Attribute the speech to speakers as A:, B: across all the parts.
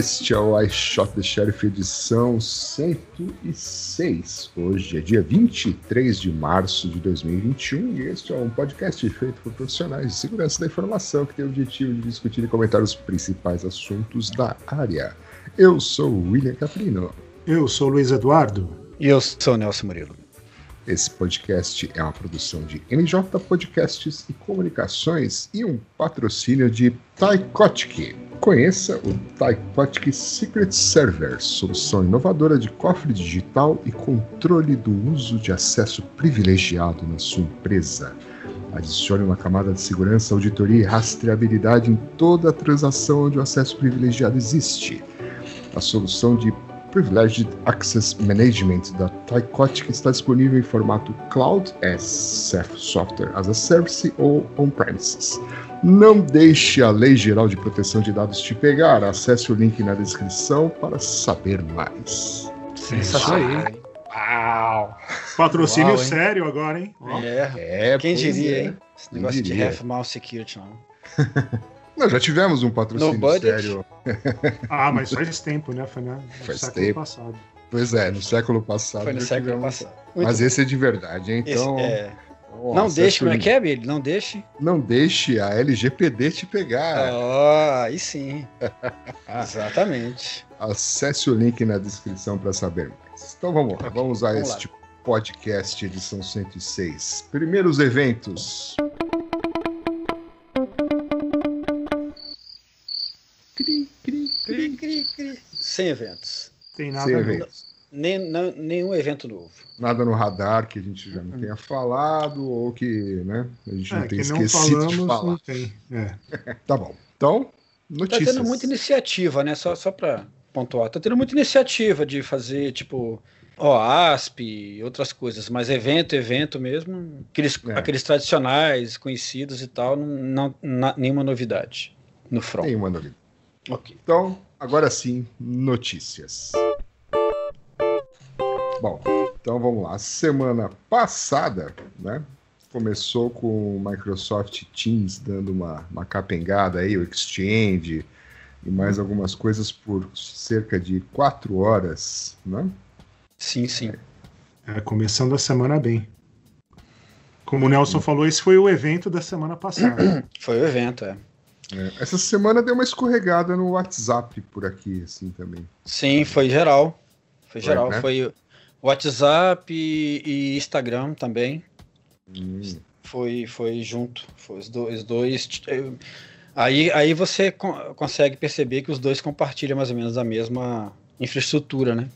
A: este é o I Shot the Sheriff edição 106. Hoje é dia 23 de março de 2021 e este é um podcast feito por profissionais de segurança da informação que tem o objetivo de discutir e comentar os principais assuntos da área. Eu sou o William Caprino.
B: Eu sou o Luiz Eduardo.
C: E eu sou o Nelson Murilo.
A: Esse podcast é uma produção de NJ Podcasts e Comunicações e um patrocínio de Taikotic. Conheça o Taikotic Secret Server, solução inovadora de cofre digital e controle do uso de acesso privilegiado na sua empresa. Adicione uma camada de segurança, auditoria e rastreabilidade em toda transação onde o acesso privilegiado existe. A solução de Privileged Access Management da Tycotic está disponível em formato Cloud as Software as a Service ou On-Premises. Não deixe a Lei Geral de Proteção de Dados te pegar. Acesse o link na descrição para saber mais.
C: Sensacional. Uau!
B: Patrocínio
C: Uau,
B: sério agora, hein? Ó.
C: É,
A: É,
C: quem diria,
A: é.
C: hein? Esse
A: Quem
C: negócio de
A: diria?
C: half mouse security, não.
A: Nós já tivemos um patrocínio
C: No
A: sério.
B: Ah, mas faz tempo, né? Foi na, no
A: Faz
B: século
A: tempo.
B: passado.
A: Pois é, no século passado.
C: Foi no século
A: tivemos.
C: passado. Muito
A: Mas
C: bom.
A: esse é de verdade, hein?
C: Esse-
A: Então.
C: é, não deixe, como é que é, Billy? Não deixe.
A: Não deixe a LGPD te pegar.
C: Ah, aí sim. Exatamente.
A: Acesse o link na descrição para saber mais. Então vamos lá, vamos a
C: vamos
A: este podcast edição 106. Primeiros eventos. Cri, cri,
C: Cri,
A: cri.
C: cri, cri. Sem eventos.
B: Tem nada
A: Sem eventos.
C: Nem, não- nenhum evento novo.
A: Nada no radar que a gente já não tenha falado ou que né, a gente não
B: É,
A: tenha
B: que não
A: esquecido
B: falamos,
A: de
B: não
A: falar.
B: tem. É.
A: Tá bom. Então,
C: Tá
A: notícias.
C: tendo muita iniciativa, né? Só, só pra pontuar. Tá tendo muita iniciativa de fazer, tipo, OASP e outras coisas, mas evento, evento mesmo, aqueles,
A: É.
C: aqueles tradicionais, conhecidos e tal, não, não- nenhuma novidade no front.
A: Nenhuma novidade.
C: Ok.
A: Então, agora sim, notícias. Bom, então vamos lá. Semana passada, né? Começou com o Microsoft Teams dando uma, uma capengada aí, o Exchange e mais algumas coisas por cerca de quatro horas, né?
C: Sim, sim.
B: É, começando a semana bem. Como o Nelson falou, esse foi o evento da semana passada.
C: Foi o evento, é.
A: É, Essa semana deu uma escorregada no WhatsApp por aqui, assim também.
C: Sim, foi geral. Foi
A: Foi,
C: geral.
A: né?
C: Foi WhatsApp e, e Instagram também.
A: Hum,
C: Foi, foi junto. Foi os dois. Os dois eh, aí, aí você co- consegue perceber que os dois compartilham mais ou menos a mesma infraestrutura, né?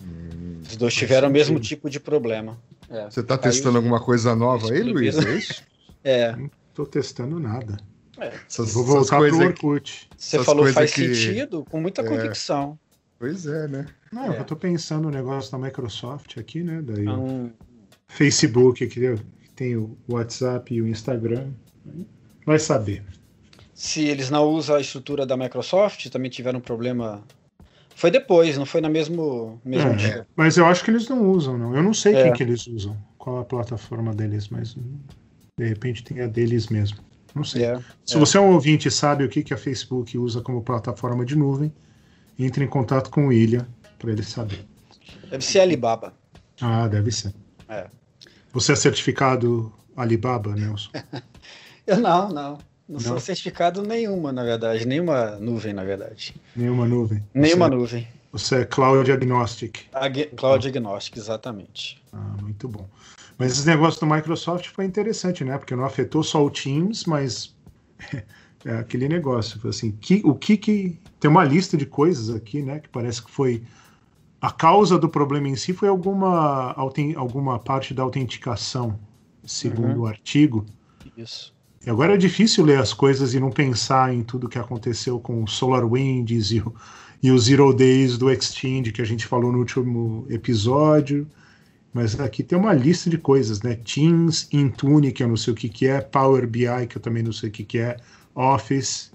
A: hum.
C: Os dois tiveram o mesmo tipo de problema. É,
A: Você tá
C: Caiu
A: testando alguma coisa nova aí. Luiz? É isso?
C: é
B: Não tô testando nada.
A: Essas,
B: Vou voltar pro Orkut.
C: você
A: essas
C: falou faz
A: que-
C: sentido com muita
A: É.
C: convicção.
A: Pois é, né?
B: Não,
C: É.
B: eu tô pensando no negócio da Microsoft aqui, né? Daí o
C: Então,
B: Facebook aqui, né? tem o WhatsApp e o Instagram. Vai saber.
C: se eles não usam a estrutura da Microsoft, também tiveram um problema. Foi depois, não foi na mesmo, mesmo
B: É,
C: dia.
B: Mas eu acho que eles não usam, não. Eu não sei
C: É.
B: quem que eles usam, qual a plataforma deles, mas hum, de repente tem a deles mesmo. Não sei.
C: É,
B: Se
C: é.
B: você é um ouvinte e sabe o que, que a Facebook usa como plataforma de nuvem, entre em contato com o William para ele saber.
C: Deve ser Alibaba.
B: Ah, deve ser.
C: É.
B: Você é certificado Alibaba, Nelson?
C: Eu não, não. Não, sou
B: Não?
C: certificado nenhuma, na verdade. Nenhuma nuvem, na verdade.
B: Nenhuma nuvem?
C: Nenhuma
B: você,
C: nuvem.
B: Você é Cloud Agnostic.
C: Ag Cloud Agnostic, exatamente.
B: Ah, muito bom. Mas esse negócio do Microsoft foi interessante, né? Porque não afetou só o Teams, mas é aquele negócio. Assim, que, o que que. Tem uma lista de coisas aqui, né? Que parece que foi. A causa do problema em si foi alguma, alguma parte da autenticação, segundo uhum. o artigo.
C: Isso.
B: E agora é difícil ler as coisas e não pensar em tudo que aconteceu com o SolarWinds e o, e o Zero Days do Exchange que a gente falou no último episódio. Mas aqui tem uma lista de coisas, né? Teams, Intune, que eu não sei o que, que é, Power BI, que eu também não sei o que, que é, Office,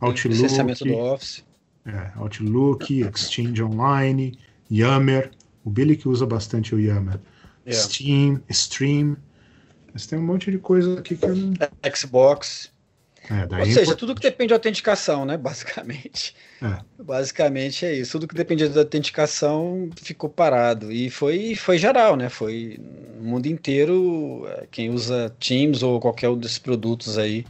B: Outlook.
C: Licenciamento do Office.
B: É, Outlook, Exchange Online, Yammer. O Billy que usa bastante o Yammer. Yeah. Steam, Stream. Mas tem um monte de coisa aqui que eu não.
C: Xbox.
B: É,
C: Ou seja, tudo que depende de autenticação, né? Basicamente. É. Basicamente é isso. Tudo que dependia da autenticação ficou parado. E foi, foi geral, né? Foi no mundo inteiro. É, quem usa Teams ou qualquer um desses produtos aí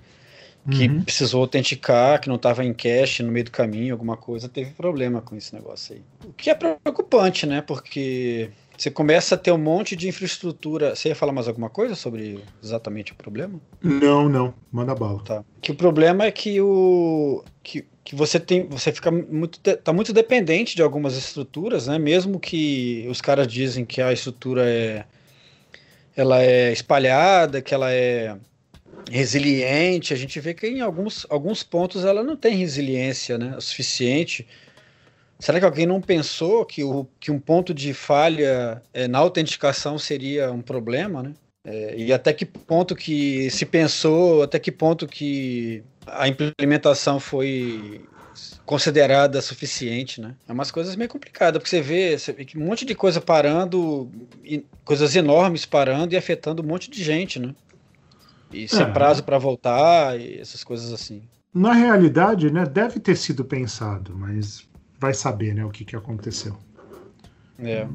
C: que uhum. precisou autenticar, que não estava em cache no meio do caminho, alguma coisa, teve problema com esse negócio aí. O que é preocupante, né? Porque você começa a ter um monte de infraestrutura. Você ia falar mais alguma coisa sobre exatamente o problema?
B: Não, não. Manda bala.
C: Tá. Que o problema é que o que, que você tem, você fica muito tá muito dependente de algumas estruturas, né? Mesmo que os caras dizem que a estrutura é ela é espalhada, que ela é resiliente, a gente vê que em alguns, alguns pontos ela não tem resiliência, né, o suficiente Será que alguém não pensou que, o, que um ponto de falha é, na autenticação seria um problema, né? É, e até que ponto que se pensou, até que ponto que a implementação foi considerada suficiente, né? É umas coisas meio complicadas, porque você vê, você vê um monte de coisa parando, coisas enormes parando e afetando um monte de gente, né? E sem é. prazo para voltar e essas coisas assim.
B: Na realidade, né, deve ter sido pensado, mas vai saber, né, o que, que aconteceu.
C: É.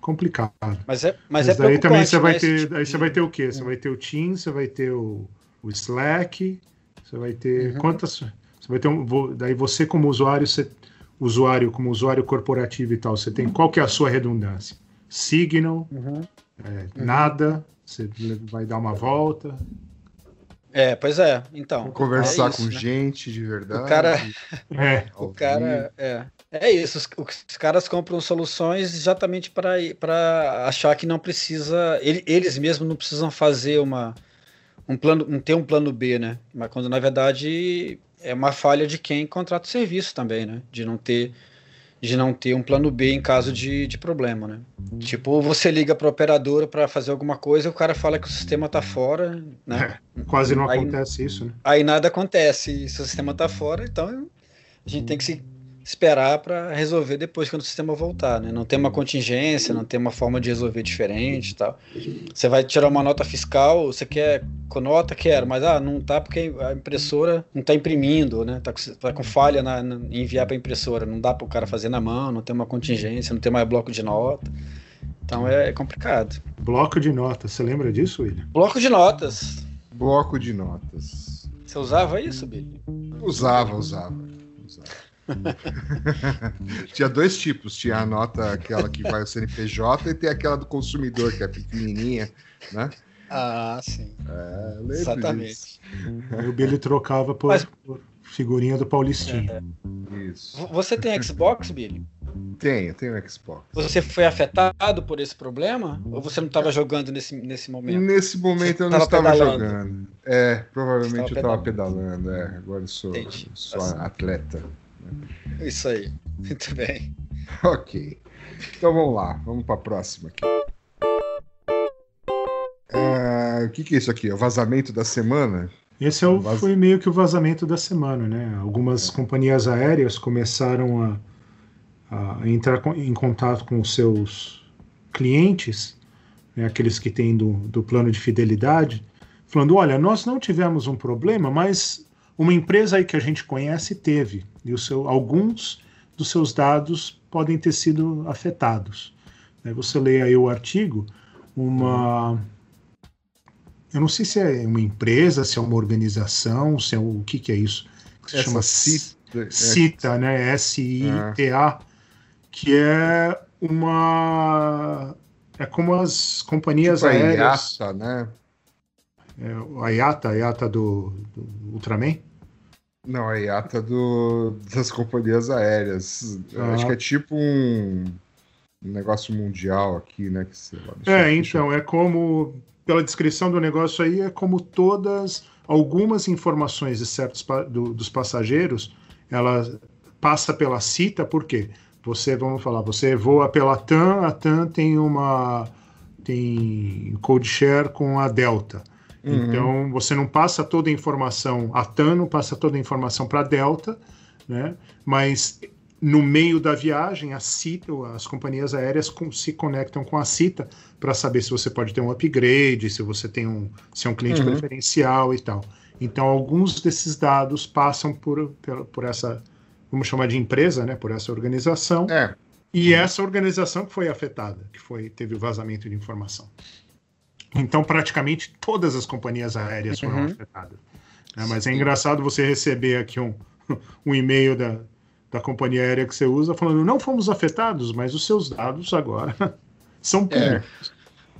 B: Complicado.
C: Mas é, mas,
B: mas
C: é
B: daí também você vai ter, tipo... aí você vai ter o quê? Você vai ter o Teams, você vai ter o, o Slack, você vai ter uhum. quantas? Você vai ter um, daí você como usuário, você, usuário como usuário corporativo e tal, você tem qual que é a sua redundância? Signal,
C: uhum.
B: É, uhum. nada, você vai dar uma volta,
C: é, pois é. Então.
A: Conversar
C: é
A: isso, com né? gente de verdade.
C: O cara.
B: é.
C: o cara. É. É isso. Os, os caras compram soluções exatamente para achar que não precisa. Ele, eles mesmos não precisam fazer uma. Um plano, um, ter um plano B, né? Mas quando na verdade é uma falha de quem contrata o serviço também, né? De não ter de não ter um plano B em caso de, de problema, né? Tipo, você liga para operadora para fazer alguma coisa e o cara fala que o sistema está fora, né?
B: É, quase não aí, acontece isso, né?
C: Aí nada acontece, se o sistema está fora, então a gente tem que se esperar para resolver depois quando o sistema voltar, né? Não tem uma contingência, não tem uma forma de resolver diferente e tal. Você vai tirar uma nota fiscal, você quer com nota, quero, mas ah, não tá porque a impressora não está imprimindo, né? Tá com, tá com falha na, na enviar para a impressora, não dá para o cara fazer na mão, não tem uma contingência, não tem mais bloco de nota. Então é, é complicado.
B: Bloco de notas, você lembra disso, William?
C: Bloco de notas.
A: Bloco de notas.
C: Você usava isso, Billy?
A: Usava, usava. usava. tinha dois tipos, tinha a nota aquela que vai ao CNPJ e tem aquela do consumidor, que é pequenininha, né?
C: Ah, sim.
A: É,
C: Exatamente.
B: Aí o Billy trocava por, Mas... por figurinha do Paulistinho.
A: É. Isso.
C: Você tem Xbox, Billy?
A: Tenho, tenho Xbox.
C: Você foi afetado por esse problema? Ou você não estava jogando nesse, nesse momento?
A: Nesse momento você eu não estava pedalando. jogando. É, provavelmente eu estava pedalando. É, agora eu sou, sou atleta.
C: Isso aí. Muito bem.
A: Ok. Então vamos lá. Vamos para a próxima aqui. Uh, o que, que, é isso aqui? É o vazamento da semana?
B: Esse é o, Vaz... foi meio que o vazamento da semana, né? Algumas é. companhias aéreas começaram a, a, entrar em contato com os seus clientes, né, aqueles que têm do, do plano de fidelidade, falando: olha, nós não tivemos um problema, mas uma empresa aí que a gente conhece teve, e seu, alguns dos seus dados podem ter sido afetados. Você lê aí o artigo, uma. Eu não sei se é uma empresa, se é uma organização, se é o, que, que é isso?
A: Que se Essa chama CITA,
B: CITA, né? S-I-T-A. que é uma. É como as companhias
A: tipo a
B: aéreas.
A: IATA, né?
B: É, a IATA, a IATA do, do Ultraman?
A: Não, a IATA do, das companhias aéreas.
B: Ah.
A: Acho que é tipo um, um negócio mundial aqui, né? Que, sei lá, eu-
B: É,
A: eu-
B: então, é como, pela descrição do negócio aí, é como todas, algumas informações de certos do- dos passageiros, ela passa pela CITA, por quê? Você, vamos falar, você voa pela TAM, a TAM tem uma tem code share com a Delta.
A: Uhum.
B: Então, você não passa toda a informação, a TAM não passa toda a informação para a Delta, né? mas no meio da viagem, a CITA, as companhias aéreas com- se conectam com a CITA para saber se você pode ter um upgrade, se você tem um, se é um cliente
A: Uhum.
B: preferencial e tal. Então, alguns desses dados passam por, por, por essa, vamos chamar de empresa, né? por essa organização,
A: É,
B: e essa organização que foi afetada, que foi teve o vazamento de informação. Então, praticamente todas as companhias aéreas foram
C: Uhum.
B: afetadas. né? Mas é engraçado você receber aqui um, um e-mail da, da companhia aérea que você usa falando: não fomos afetados, mas os seus dados agora são
A: É.
B: públicos.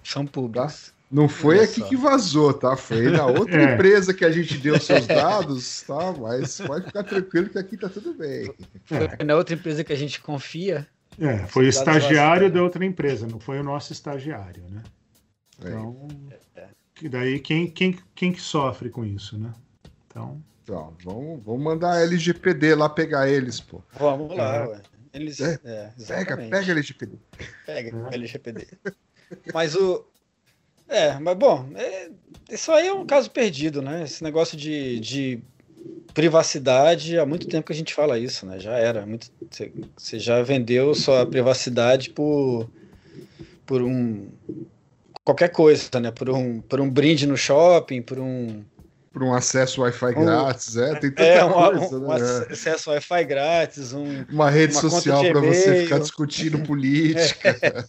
C: São públicos.
A: não foi
C: Olha
A: aqui
C: só.
A: que vazou, tá? Foi na outra
B: É.
A: empresa que a gente deu seus dados, tá? Mas pode ficar tranquilo que aqui tá tudo bem.
C: Foi na outra empresa que a gente confia.
B: É, foi o estagiário
C: vazaram.
B: da outra empresa, não foi o nosso estagiário, né?
A: É.
B: Então, que daí quem, quem, quem que sofre com isso, né? Então,
A: Então, vamos, vamos mandar a LGPD lá pegar eles, pô.
C: Vamos lá,
B: É.
C: ué. Eles.
A: É,
C: É,
A: Pega, pega a LGPD.
C: Pega
B: É.
C: LGPD. Mas o. É, mas bom, é, isso aí é um caso perdido, né? Esse negócio de, de privacidade, há muito tempo que a gente fala isso, né? Já era. Muito, você, você já vendeu sua privacidade por, por um. Qualquer coisa, né? Por um, por um brinde no shopping, por um.
A: Por um acesso Wi-Fi
C: Um-
A: grátis, é, tem tanta
C: É, uma-
A: coisa,
C: um,
A: né?
C: acesso Wi-Fi grátis, um.
A: Uma rede
C: uma
A: social para você ficar discutindo política.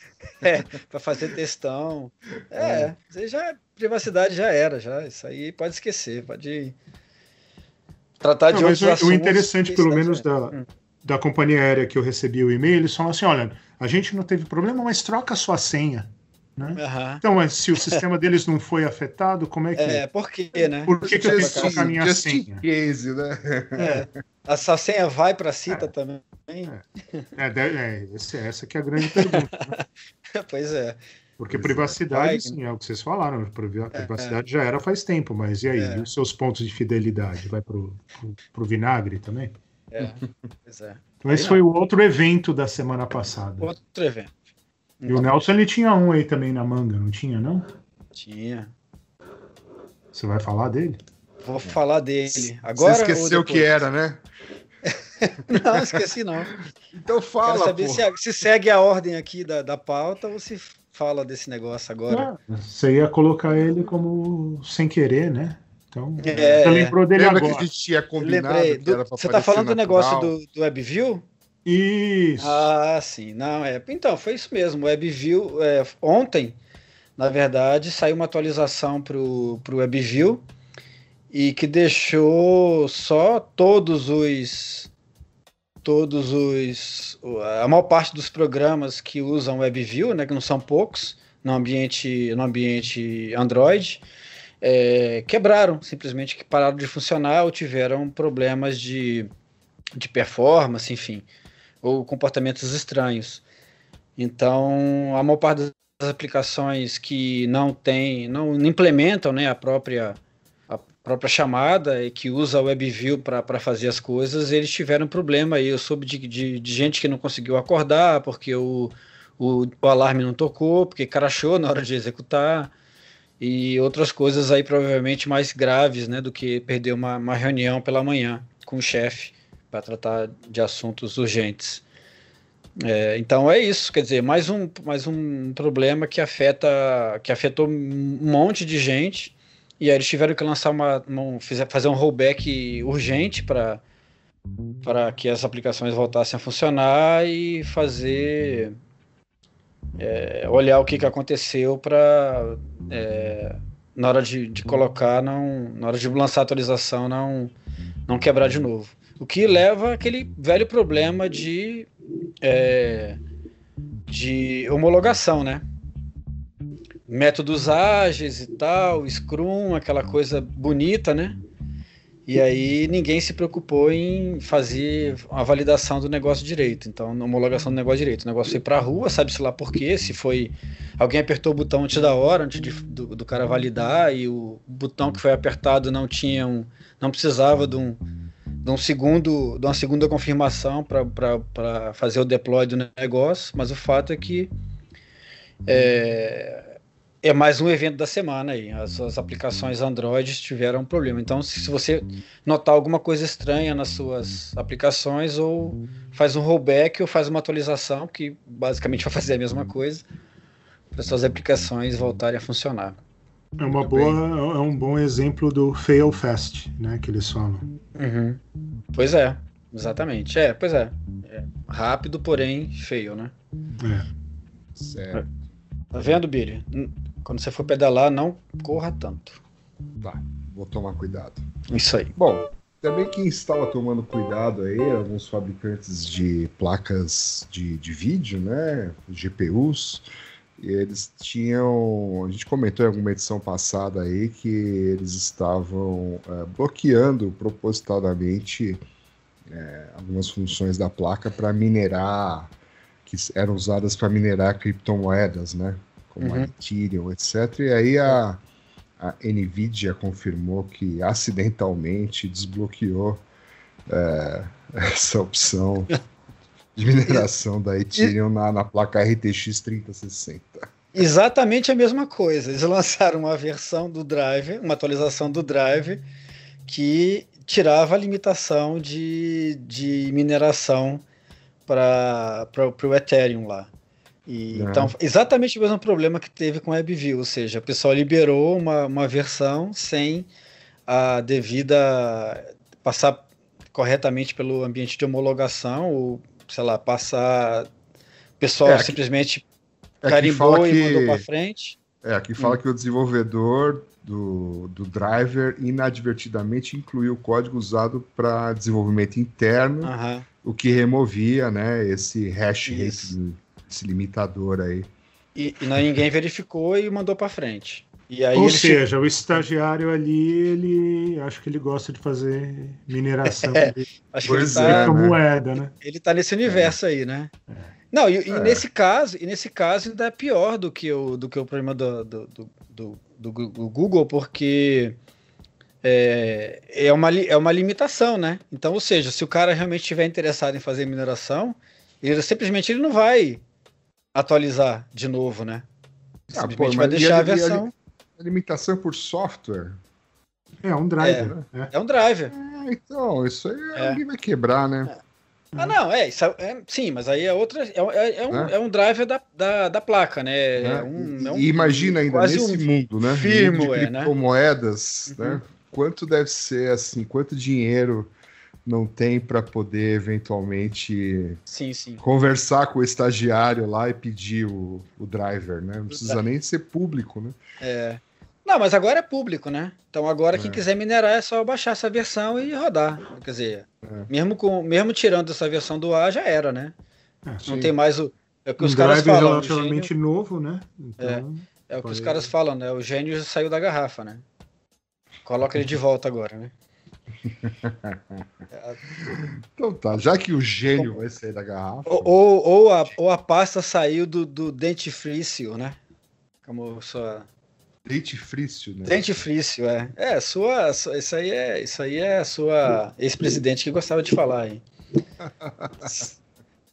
C: para fazer textão. É, você já privacidade já era, já. Isso aí pode esquecer, pode tratar de
B: Não, mas
C: outros
B: o, o interessante, pelo menos, da,
C: Hum.
B: da companhia aérea que eu recebi o e-mail, eles falam assim: olha, a gente não teve problema, mas troca a sua senha. Né?
C: Aham.
B: Então, mas se o sistema deles não foi afetado, como é que.
C: É, por quê, né?
B: Por que, que eu tenho que
A: Just-
B: trocar a minha
A: just in
B: senha?
A: case, né?
C: É. Essa senha vai para a cita também?
B: É, é, esse- essa que é a grande pergunta.
C: pois é.
B: Porque
A: Pois é.
B: privacidade,
C: Vai.
B: sim, é o que vocês falaram. privi- Privacidade já era faz tempo, mas e aí?
C: É.
B: E os seus pontos de fidelidade? Vai pro, pro, pro vinagre também?
C: é. Pois é.
B: Então, esse
C: Aí
B: foi o outro evento da semana passada.
C: Outro evento.
B: E o Nelson ele tinha um aí também na manga, não tinha, não?
C: Tinha.
B: Você vai falar dele?
C: Vou falar dele agora.
A: Você esqueceu o que era, né?
C: Não, esqueci não.
A: Então
C: Quero
A: fala,
C: saber
A: pô.
C: se, se segue a ordem aqui da, da pauta ou se fala desse negócio agora.
B: Ah, você ia colocar ele como sem querer, né? Então,
C: É,
B: você lembrou dele
A: Lembra
B: agora.
A: que a gente tinha combinado
C: Lembrei.
A: que
C: do-
A: era pra
C: você tá
A: aparecer
C: falando do negócio do, do WebView?
B: Isso.
C: Ah, sim. Não, é. Então, foi isso mesmo. O WebView, é, ontem, na verdade, saiu uma atualização para o WebView e que deixou só todos os. Todos os. A maior parte dos programas que usam WebView, né, que não são poucos, no ambiente, no ambiente Android, é, quebraram, simplesmente que pararam de funcionar ou tiveram problemas de, de performance, enfim ou comportamentos estranhos. Então, a maior parte das aplicações que não tem, não implementam né, a própria a própria chamada e que usa o WebView para fazer as coisas, eles tiveram problema aí. Eu soube de, de, de gente que não conseguiu acordar porque o, o, o alarme não tocou, porque crashou na hora de executar e outras coisas aí provavelmente mais graves, né, do que perder uma, uma reunião pela manhã com o chefe para tratar de assuntos urgentes. É, então é isso, quer dizer, mais um, mais um problema que afeta, que afetou um monte de gente, e aí eles tiveram que lançar uma, uma fazer um rollback urgente para para que as aplicações voltassem a funcionar e fazer é, olhar o que, que aconteceu para na hora de, de colocar não na hora de lançar a atualização não não quebrar de novo o que leva àquele velho problema de é, de homologação, né? Métodos ágeis e tal, Scrum, aquela coisa bonita, né? E aí ninguém se preocupou em fazer a validação do negócio direito. Então, homologação do negócio direito. O negócio foi para a rua, sabe-se lá por quê, se foi. Alguém apertou o botão antes da hora, antes de, do, do, cara validar, e o botão que foi apertado não tinha um. não precisava de um, de um segundo, de uma segunda confirmação para fazer o deploy do negócio, mas o fato é que é, é mais um evento da semana aí. As, as aplicações Android tiveram um problema. Então, se, se, você notar alguma coisa estranha nas suas aplicações, ou faz um rollback ou faz uma atualização, que basicamente vai fazer a mesma coisa, para suas aplicações voltarem a funcionar.
B: É uma boa, é um bom exemplo do fail fast, né, que eles falam.
C: Uhum. Pois é, exatamente. É, pois é. é. Rápido, porém feio, né?
B: É.
A: Certo.
C: Tá vendo, Billy? Quando você for pedalar, não corra tanto.
A: Tá, vou tomar cuidado.
C: Isso aí.
A: Bom, também quem estava tomando cuidado aí, alguns fabricantes de placas de, de vídeo, né? GPUs, eles tinham. A gente comentou em alguma edição passada aí que eles estavam é, bloqueando propositadamente é, algumas funções da placa para minerar, que eram usadas para minerar criptomoedas, né? como uhum. a Ethereum, etc. E aí a, a Nvidia confirmou que acidentalmente desbloqueou é, essa opção de mineração da Ethereum na, na placa RTX 3060.
C: Exatamente a mesma coisa. Eles lançaram uma versão do drive, uma atualização do drive, que tirava a limitação de, de mineração para o Ethereum lá. E, é. Então, exatamente o mesmo problema que teve com a WebView, ou seja, o pessoal liberou uma, uma versão sem a devida passar corretamente pelo ambiente de homologação, ou sei lá, passar. O pessoal é, simplesmente é carimbou e que, mandou para frente.
A: É, aqui fala hum. que o desenvolvedor do, do driver inadvertidamente incluiu o código usado para desenvolvimento interno, o que removia né, esse hash rate esse limitador aí.
C: E, e ninguém verificou e mandou para frente. E aí
B: Ou seja, o estagiário ali, ele acho que ele gosta de fazer mineração é, de
C: acho que ele tá,
B: moeda, né?
C: Ele tá nesse universo é. aí, né? É. Não, e, e é. nesse caso, e nesse caso ainda é pior do que o, do que o problema do, do, do, do, do Google, porque é, é, uma, é uma limitação, né? Então, ou seja, se o cara realmente estiver interessado em fazer mineração, ele simplesmente ele não vai atualizar de novo, né?
A: Ah, Simplesmente pô, vai deixar a, versão. Limitação por software.
B: É um driver,
C: é, né? É um driver.
A: É, então, isso aí é. alguém vai quebrar, né?
C: É. Ah, não, é, isso é, sim, mas aí é outra. É, é, é um, é. um driver da, da, da placa, né?
A: É um, um, e imagina ainda nesse mundo, né?
C: Firmo, mundo
A: de né? né? uhum. né? Quanto deve ser assim, quanto dinheiro não tem para poder eventualmente
C: sim, sim.
A: conversar com o estagiário lá e pedir o, o driver, né? Não precisa nem ser público, né?
C: É. Não, mas agora é público, né? Então agora é. quem quiser minerar é só baixar essa versão e rodar. Quer dizer, é. mesmo, com, mesmo tirando essa versão do ar, já era, né? É, não sim. tem mais o. É o que
B: um
C: os caras falam.
B: relativamente gênio, novo, né?
C: Então, é, é o que os caras falam, né? O gênio saiu da garrafa, né? Coloca ele de volta agora, né?
A: então tá, já que o gênio vai sair da garrafa.
C: Ou, ou, ou, a, ou a pasta saiu do, do dentifrício, né? Como sua.
A: Dentifrício, né?
C: Dentifrício, é. É, sua. Isso aí é, isso aí é a sua ex-presidente que gostava de falar, hein?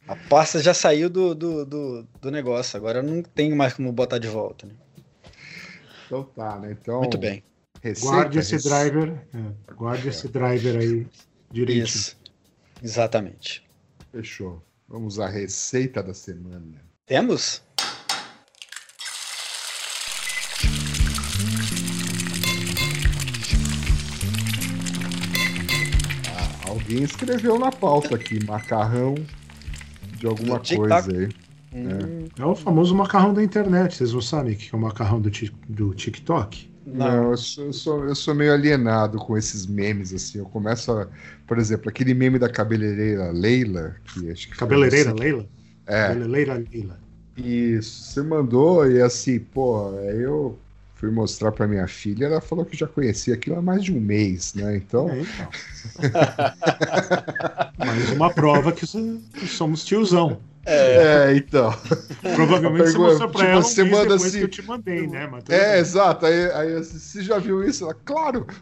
C: A pasta já saiu do, do, do, do, negócio, agora não tem mais como botar de volta. Né?
A: Então tá, né? Então,
C: Muito bem.
B: Receita, guarde esse rece... driver, é, guarde esse driver aí direitinho. Isso.
C: Exatamente.
A: Fechou. Vamos à receita da semana.
C: Temos?
A: Alguém escreveu na pauta aqui, macarrão de alguma coisa aí.
B: Hum. É. é. o famoso macarrão da internet. Vocês não sabem o que é o macarrão do, do TikTok?
A: Não, eu, sou, eu, sou, eu sou meio alienado com esses memes, assim. Eu começo a. Por exemplo, aquele meme da cabeleireira Leila, que acho que.
B: Cabeleireira você... Leila?
A: É.
B: Cabeleireira Leila.
A: Isso, você mandou e assim, pô, eu fui mostrar para minha filha, ela falou que já conhecia aquilo há mais de um mês, né? Então. É, então.
B: mais uma prova que somos tiozão.
A: É, é então.
B: Provavelmente você mostrou pra tipo, ela um
A: você manda assim,
B: que eu te mandei, né?
A: é, bem. exato. Aí, aí assim, você já viu isso? Ela, claro!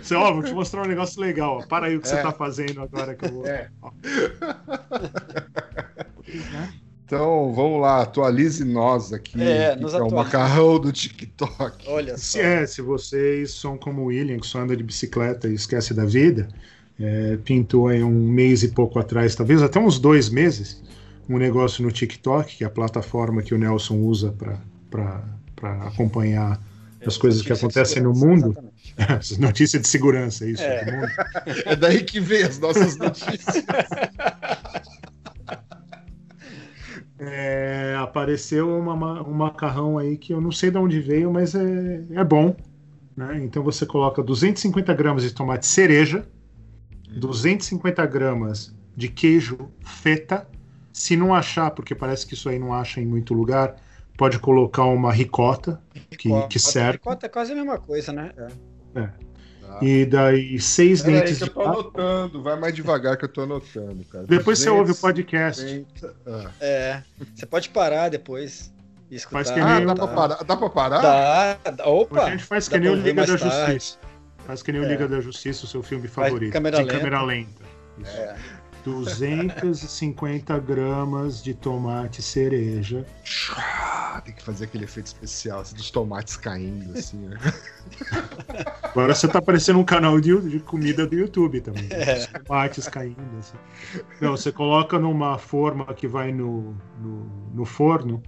B: Você, ó, vou te mostrar um negócio legal. Ó. Para aí o que é. você tá fazendo agora que eu vou. É.
A: Então, vamos lá, atualize nós aqui.
C: É, nos
A: é o macarrão do TikTok.
C: Olha só.
B: Se, é, se vocês são como o William, que só anda de bicicleta e esquece da vida, é, pintou aí um mês e pouco atrás, talvez até uns dois meses, um negócio no TikTok, que é a plataforma que o Nelson usa para acompanhar as coisas que acontecem no mundo. Notícia de segurança, isso.
A: É. é daí que vem as nossas notícias.
B: É, apareceu uma, um macarrão aí que eu não sei de onde veio, mas é, é bom. Né? Então você coloca 250 gramas de tomate cereja, 250 gramas de queijo feta. Se não achar, porque parece que isso aí não acha em muito lugar, pode colocar uma ricota, que, ricota, que serve.
C: Ricota é quase a mesma coisa, né?
B: É. é. Tá. E daí seis Pera dentes
A: aí que eu tô de anotando, vai mais devagar que eu tô anotando, cara.
B: Depois 200, você ouve o podcast.
C: Ah. É, você pode parar depois. E escutar.
A: Faz que nem ah, dá, pra parar? dá pra parar?
C: Dá, opa!
B: A gente faz que nem o Liga da tarde. Justiça. Faz que nem o é. Liga da Justiça, o seu filme favorito.
C: Câmera lenta.
B: câmera lenta. Isso. É. 250 gramas de tomate cereja.
A: Tem que fazer aquele efeito especial assim, dos tomates caindo, assim, né?
B: Agora você tá parecendo um canal de, de comida do YouTube também. Né? Os tomates caindo, assim. Não, você coloca numa forma que vai no, no, no forno.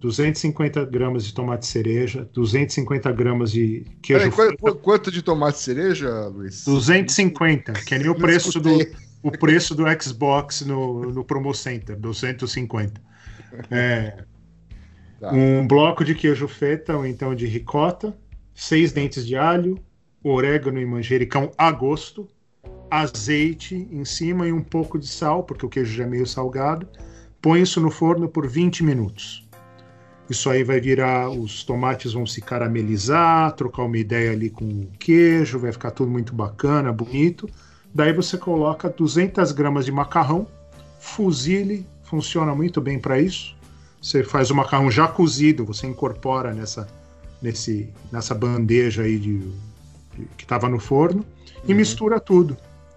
B: 250 gramas de tomate cereja, 250 gramas de queijo.
A: Peraí, quanto, quanto de tomate cereja, Luiz?
B: 250, que é nem o preço do, o preço do Xbox no, no Promo Center, 250. É, tá. Um bloco de queijo feta, ou então de ricota, seis dentes de alho, orégano e manjericão a gosto, azeite em cima e um pouco de sal, porque o queijo já é meio salgado. Põe isso no forno por 20 minutos. Isso aí vai virar, os tomates vão se caramelizar, trocar uma ideia ali com o queijo, vai ficar tudo muito bacana, bonito. Daí você coloca 200 gramas de macarrão, fuzile, funciona muito bem para isso. Você faz o macarrão já cozido, você incorpora nessa, nesse, nessa bandeja aí de, de que estava no forno e uhum. mistura tudo.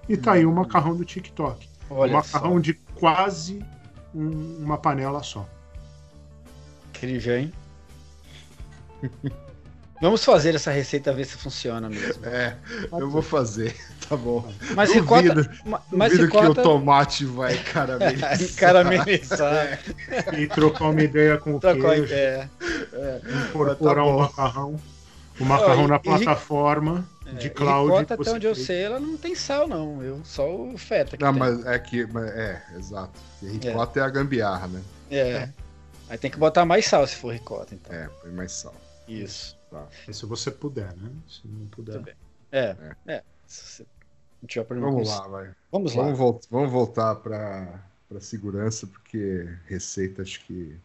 B: E tá aí o macarrão do TikTok. Olha um macarrão só. de quase um, uma panela só.
C: Incrível, hein? Vamos fazer essa receita ver se funciona mesmo.
A: É, eu vou fazer, tá bom.
C: Mas duvido, ricota, mas
A: duvido ricota... que o tomate vai caramelizar.
C: caramelizar.
B: E trocar uma ideia com o Trocou queijo. Ideia. É. Incorporar tá um macarrão. O macarrão na plataforma é, de cloud.
C: Ricota, até onde eu sei, ela não tem sal, não. Eu, só o feta
A: que Não, tem. mas é que... É, exato. E ricota é. é a gambiarra, né?
C: É. Aí tem que botar mais sal se for ricota, então.
A: É, põe mais sal.
C: Isso.
B: Tá. Se você puder, né? Se não puder.
C: É, é. é.
A: Vamos lá, vai.
C: Vamos lá.
A: Vamos, vol vamos voltar para para segurança, porque receita acho que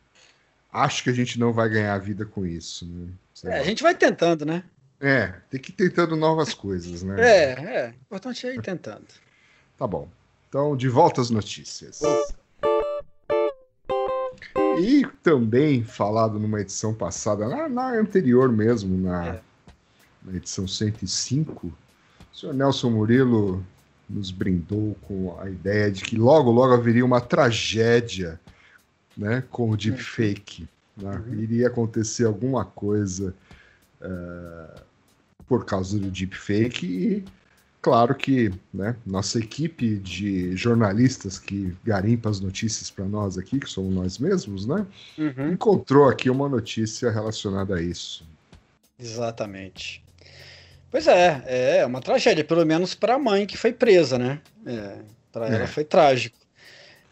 A: acho que a gente não vai ganhar vida com isso, né?
C: É, a gente vai tentando, né?
A: É, tem que ir tentando novas coisas, né?
C: É, é. O importante é ir tentando.
A: Tá bom. Então, de volta às notícias. E também falado numa edição passada, na, na anterior mesmo, na, é. na, edição 105, o senhor Nelson Murilo nos brindou com a ideia de que logo, logo haveria uma tragédia né, com o deepfake. Né? Uhum. Iria acontecer alguma coisa uh, por causa do deepfake e Claro que né, nossa equipe de jornalistas que garimpa as notícias para nós aqui, que somos nós mesmos, né, uhum. encontrou aqui uma notícia relacionada a isso.
C: Exatamente. Pois é, é uma tragédia, pelo menos para a mãe que foi presa, né? É, para ela é. foi trágico.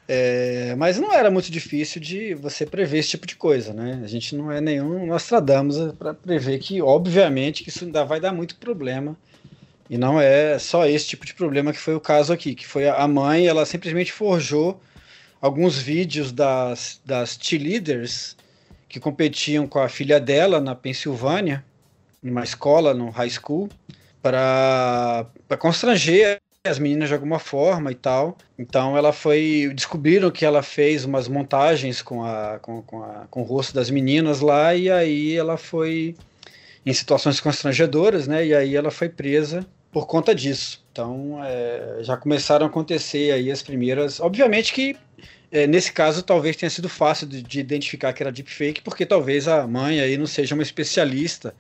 C: É, mas não era muito difícil de você prever esse tipo de coisa, né? A gente não é nenhum Nostradamus para prever que, obviamente, que isso ainda vai dar muito problema. E não é só esse tipo de problema que foi o caso aqui, que foi a mãe, ela simplesmente forjou alguns vídeos das, das cheerleaders que competiam com a filha dela na Pensilvânia, numa escola, no high school, para constranger as meninas de alguma forma e tal. Então ela foi. Descobriram que ela fez umas montagens com, a, com, com, a, com o rosto das meninas lá, e aí ela foi em situações constrangedoras, né? E aí ela foi presa por conta disso. Então é, já começaram a acontecer aí as primeiras. Obviamente que é, nesse caso talvez tenha sido fácil de, de, identificar que era deepfake, porque talvez a mãe aí não seja uma especialista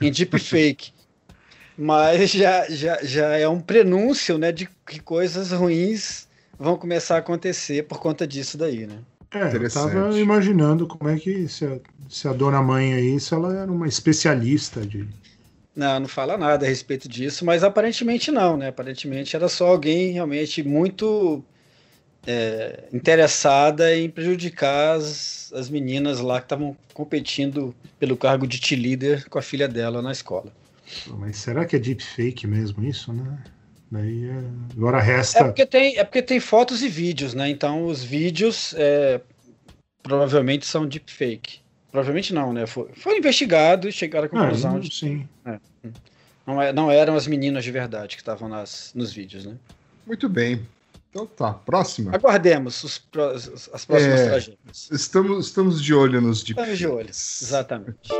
C: em deepfake. Mas já, já, já é um prenúncio né, de que coisas ruins vão começar a acontecer por conta disso daí, né?
B: É, eu tava imaginando como é que se a, se a dona mãe aí, se ela era uma especialista de.
C: Não, não fala nada a respeito disso, mas aparentemente não, né? Aparentemente era só alguém realmente muito é, interessada em prejudicar as, as meninas lá que estavam competindo pelo cargo de T-Leader com a filha dela na escola.
B: Mas será que é deepfake mesmo isso, né? Daí é... agora resta.
C: É porque, tem, é porque tem fotos e vídeos, né? Então os vídeos é, provavelmente são deepfake. Provavelmente não, né? Foi, foi investigado e chegaram à ah, conclusão. Ah,
B: de, sim. É,
C: não, é, não eram as meninas de verdade que estavam nas, nos vídeos, né?
A: Muito bem. Então tá, próxima.
C: Aguardemos os, as próximas é, tragédias.
A: Estamos, estamos de olho nos
C: deepfakes. Estamos de olho, exatamente.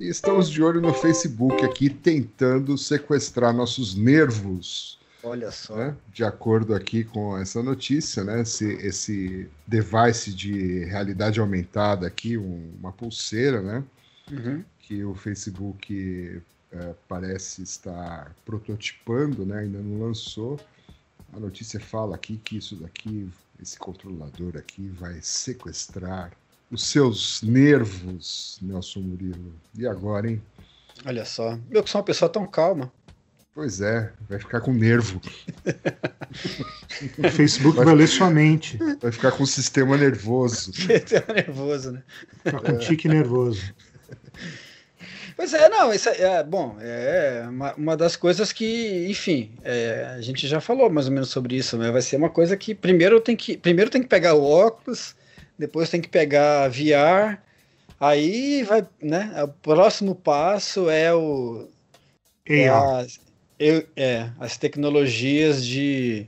A: E estamos de olho no Facebook aqui, tentando sequestrar nossos nervos.
C: Olha só.
A: Né? De acordo aqui com essa notícia, né? Esse, esse device de realidade aumentada aqui, um, uma pulseira, né? Uhum. Que o Facebook é, parece estar prototipando, né? Ainda não lançou. A notícia fala aqui que isso daqui, esse controlador aqui, vai sequestrar os seus nervos, Nelson Murilo. E agora, hein?
C: Olha só. Eu que sou uma pessoa tão calma.
A: Pois é, vai ficar com nervo.
B: o Facebook vai, vai ler sua mente.
A: Vai ficar com o sistema nervoso.
C: sistema nervoso, né?
B: Ficar com é. tique nervoso.
C: Pois é, não, isso é, é bom, é uma, uma, das coisas que, enfim, é, a gente já falou mais ou menos sobre isso, né? Vai ser uma coisa que primeiro tem que, primeiro tem que pegar o óculos, depois tem que pegar VR, aí vai, né? O próximo passo é o é, as, é as tecnologias de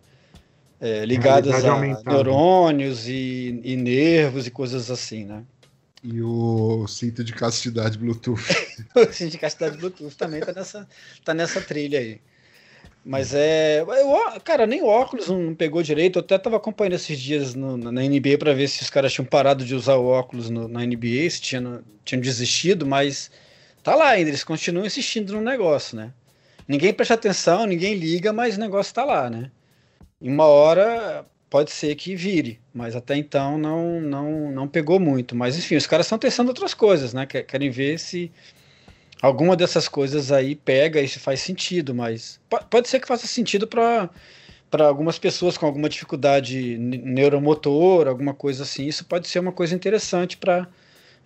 C: é, ligadas a aumentada. neurônios e, e, nervos e coisas assim, né?
A: E o cinto de castidade Bluetooth.
C: o cinto de castidade Bluetooth também tá nessa, tá nessa trilha aí. Mas é. Eu, cara, nem o óculos não pegou direito. Eu até tava acompanhando esses dias no, na NBA para ver se os caras tinham parado de usar o óculos no, na NBA, se tinham, tinham desistido, mas tá lá ainda, eles continuam insistindo no negócio, né? Ninguém presta atenção, ninguém liga, mas o negócio tá lá, né? Em uma hora pode ser que vire, mas até então não, não, não pegou muito. Mas enfim, os caras estão testando outras coisas, né? Querem ver se alguma dessas coisas aí pega e se faz sentido, mas pode ser que faça sentido para para algumas pessoas com alguma dificuldade neuromotor, alguma coisa assim, isso pode ser uma coisa interessante para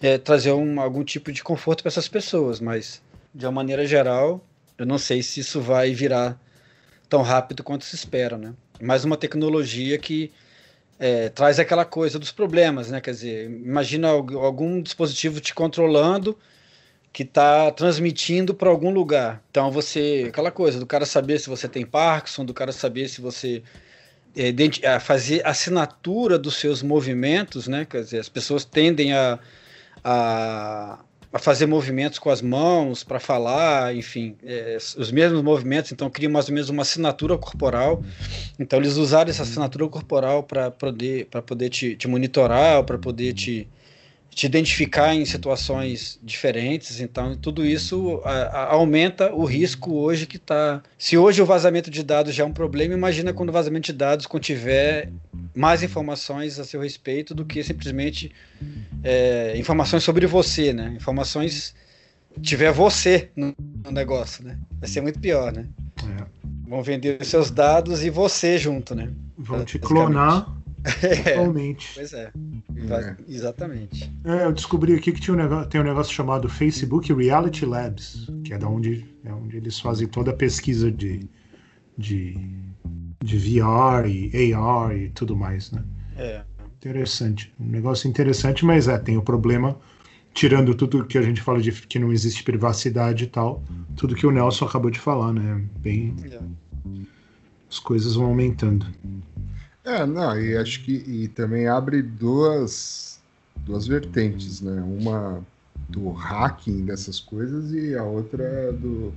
C: é, trazer um, algum tipo de conforto para essas pessoas, mas de uma maneira geral, eu não sei se isso vai virar tão rápido quanto se espera, né? Mais uma tecnologia que é, traz aquela coisa dos problemas, né? Quer dizer, imagina algum dispositivo te controlando que está transmitindo para algum lugar. Então você, aquela coisa do cara saber se você tem Parkinson, do cara saber se você é, fazer assinatura dos seus movimentos, né? Quer dizer, as pessoas tendem a, a, a fazer movimentos com as mãos para falar, enfim, é, os mesmos movimentos, então cria mais ou menos uma assinatura corporal. Então eles usaram essa assinatura corporal para poder, poder te, te monitorar, para poder te te identificar em situações diferentes. Então, tudo isso a, a, aumenta o risco hoje que está. Se hoje o vazamento de dados já é um problema, imagina quando o vazamento de dados contiver mais informações a seu respeito do que simplesmente é, informações sobre você, né? Informações tiver você no, no, negócio, né? Vai ser muito pior, né? É. Vão vender os seus dados e você junto, né?
B: Vão te clonar Totalmente.
C: Pois é,
A: É.
C: exatamente.
B: É, eu descobri aqui que tinha um negócio, tem um negócio chamado Facebook Reality Labs, que é da onde, é onde eles fazem toda a pesquisa de, de, de VR e AR e tudo mais, né?
C: É.
B: Interessante. Um negócio interessante, mas é, tem o problema, tirando tudo que a gente fala de que não existe privacidade e tal, tudo que o Nelson acabou de falar, né? Bem,
C: é.
B: as coisas vão aumentando.
A: É, não, e acho que e também abre duas, duas vertentes, né? Uma do hacking dessas coisas e a outra do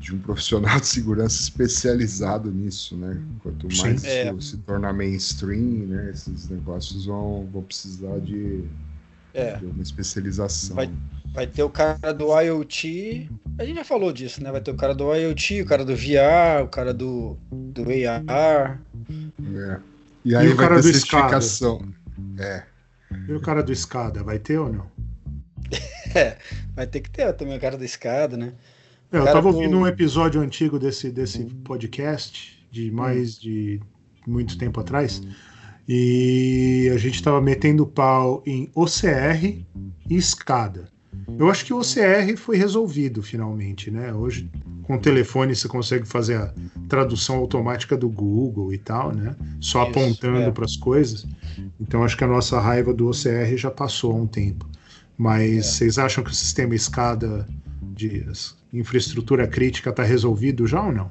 A: de um profissional de segurança especializado nisso, né? Quanto mais
B: Sim.
C: É.
A: isso se tornar mainstream, né? Esses negócios vão, vão precisar de,
C: É.
A: de uma especialização.
C: Vai- Vai ter o cara do IoT. A gente já falou disso, né? Vai ter o cara do IoT, o cara do VR, o cara do, do AR.
A: É. E aí
B: o
A: vai
B: cara
A: ter
B: do escada?
A: certificação. É.
B: E o cara do escada, vai ter ou não?
C: É, vai ter que ter também o cara da escada, né?
B: É, eu tava ouvindo um episódio antigo desse, desse podcast, de mais de muito tempo atrás, e a gente tava metendo pau em OCR e escada. Eu acho que o OCR foi resolvido finalmente, né? Hoje, com o telefone, você consegue fazer a tradução automática do Google e tal, né? Só
C: Isso,
B: apontando
C: é.
B: para as coisas. Então, acho que a nossa raiva do OCR já passou há um tempo. Mas
C: É.
B: vocês acham que o sistema escada de infraestrutura crítica está resolvido já ou não?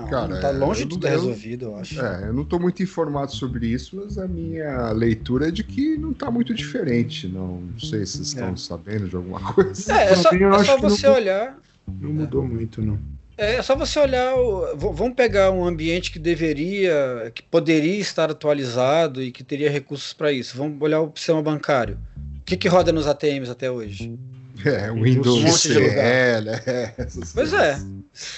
C: Não,
A: Cara,
C: tá
A: é,
C: longe de tudo resolvido, eu acho.
A: É, eu não estou muito informado sobre isso, mas a minha leitura é de que não está muito diferente. Não, não sei se vocês estão
C: É.
A: sabendo de alguma coisa.
C: É, é só, é só
B: que não-
C: você olhar.
B: Não mudou muito, não.
C: É só você olhar. vamos pegar um ambiente que deveria, que poderia estar atualizado e que teria recursos para isso. Vamos olhar o sistema bancário. O que, que roda nos ATMs até hoje?
A: É,
B: Um
A: Windows
C: monte de lugar.
A: CL, é, essas
C: Pois é.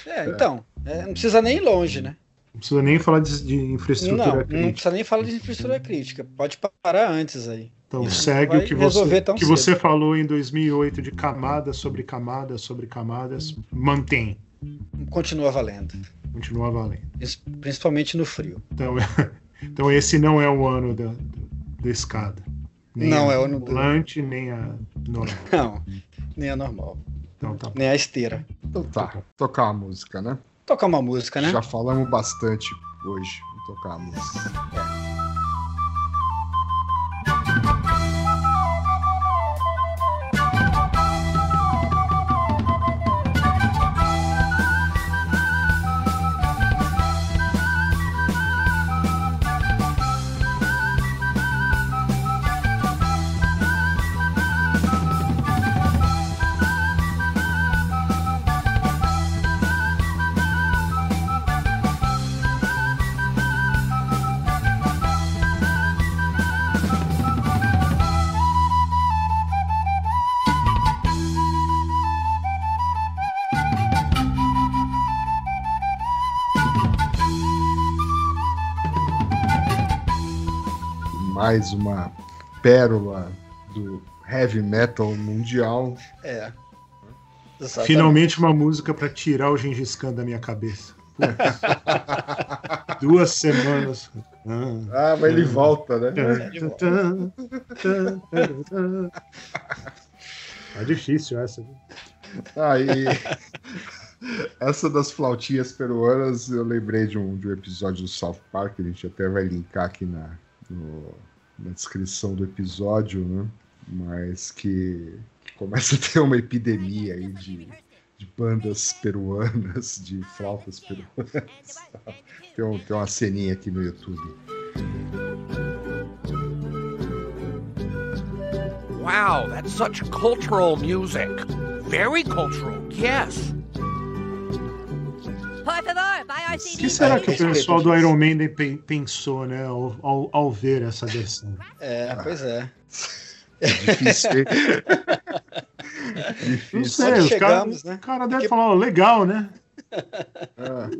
C: É, então. É, não precisa nem ir longe, né?
B: Não precisa nem falar de, de infraestrutura
C: Não, não
B: crítica.
C: precisa nem falar de infraestrutura crítica. Pode parar antes aí.
B: Então
C: Isso
B: segue o que você, que
C: cedo.
B: você falou em 2008 de camadas sobre camadas sobre camadas. Mantém.
C: Continua valendo.
B: Continua valendo.
C: Principalmente no frio.
B: Então, então esse não é o ano da, da escada. Nem
C: Não
B: a
C: é o ano do-
B: volante, nem a normal.
C: Não, nem a normal.
B: Então tá.
C: Nem a esteira.
A: Então tá, tocar a música, né?
C: Tocar uma música, né?
A: Já falamos bastante hoje. Vamos tocar a música. Mais uma pérola do heavy metal mundial.
C: É. Exatamente.
B: Finalmente uma música pra tirar o Gengis Khan da minha cabeça. Duas semanas. Ah.
A: Ah, mas ele volta, né?
B: Tá difícil essa.
A: Aí, essa das flautinhas peruanas, eu lembrei de um, de um episódio do South Park, a gente até vai linkar aqui na, no- na descrição do episódio, né? Mas que, que começa a ter uma epidemia aí de, de bandas peruanas, de flautas peruanas. Tem, um- tem uma ceninha aqui no YouTube.
D: Wow, that's such cultural music. Very cultural, yes.
E: Por favor, vai ao
B: O que será que o pessoal do Iron Maiden pe- pensou, né, ao, ao, ao ver essa versão?
C: É, pois é.
A: Difícil, hein?
B: Não
A: Difícil.
B: sei,
C: Onde
B: os
C: chegamos,
B: cara,
C: né?
B: o cara deve
C: Que-
B: falar, ó, legal, né?
A: Ah,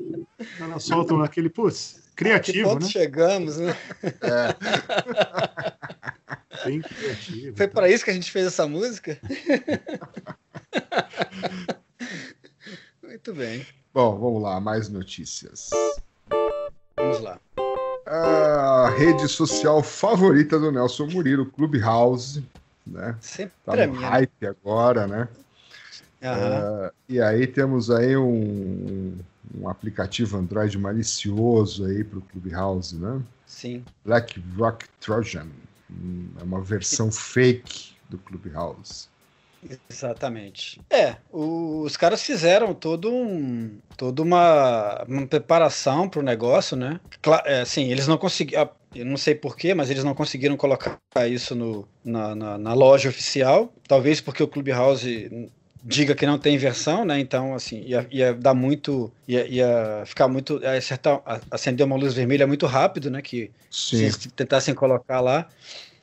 B: Elas soltam aquele, putz,
C: Que
B: criativo,
C: ponto
B: né?
C: chegamos, né?
B: Bem criativo.
C: Foi para isso que a gente fez essa música? Muito bem.
A: Bom, vamos lá, mais notícias.
C: Vamos lá.
A: A rede social favorita do Nelson Murilo, Clubhouse, né?
C: Sempre
A: Tá no
C: minha.
A: hype agora, né?
C: Aham.
A: Ah, e aí temos aí um, um aplicativo Android malicioso aí para o Clubhouse, né?
C: Sim.
A: Black Rock Trojan. Hum, É uma versão fake do Clubhouse.
C: Exatamente. É, o- os caras fizeram todo um, toda uma, uma preparação para o negócio, né? Cla- é, assim, eles não conseguiram, eu não sei porquê, mas eles não conseguiram colocar isso no, na, na- na loja oficial. Talvez porque o Clubhouse diga que não tem versão, né? Então, assim, ia, ia dar muito, ia, ia ficar muito, ia acertar, a- acender uma luz vermelha muito rápido, né? Que se
A: Sim.
C: eles tentassem colocar lá.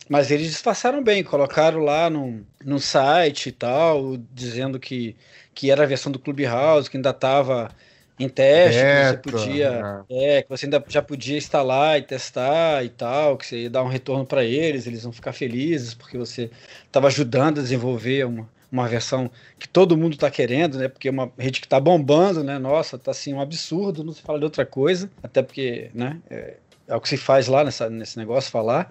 C: Mas eles disfarçaram bem, colocaram lá no, no site e tal, dizendo que, que era a versão do Clubhouse, que ainda estava em teste,
A: Beta,
C: que você podia. É, que você ainda já podia instalar e testar e tal, que você ia dar um retorno para eles, eles vão ficar felizes porque você estava ajudando a desenvolver uma, uma versão que todo mundo está querendo, né? Porque é uma rede que está bombando, né? Nossa, tá assim um absurdo, não se fala de outra coisa, até porque, né? É, é o que se faz lá nessa, nesse negócio falar.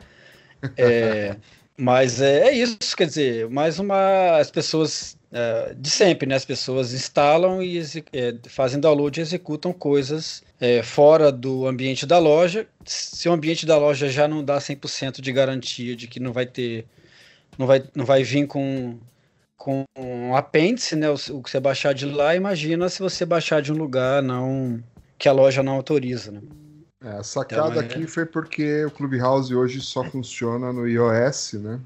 C: É, mas é, é isso, quer dizer, mais uma. As pessoas é, de sempre, né? As pessoas instalam e é, fazem download e executam coisas é, fora do ambiente da loja. Se o ambiente da loja já não dá 100% de garantia de que não vai ter. Não vai, não vai vir com, com um apêndice, né? O, o que você baixar de lá, imagina se você baixar de um lugar não que a loja não autoriza, né?
A: É, a sacada
C: Então, é-
A: aqui foi porque o Clubhouse hoje só funciona no iOS, né?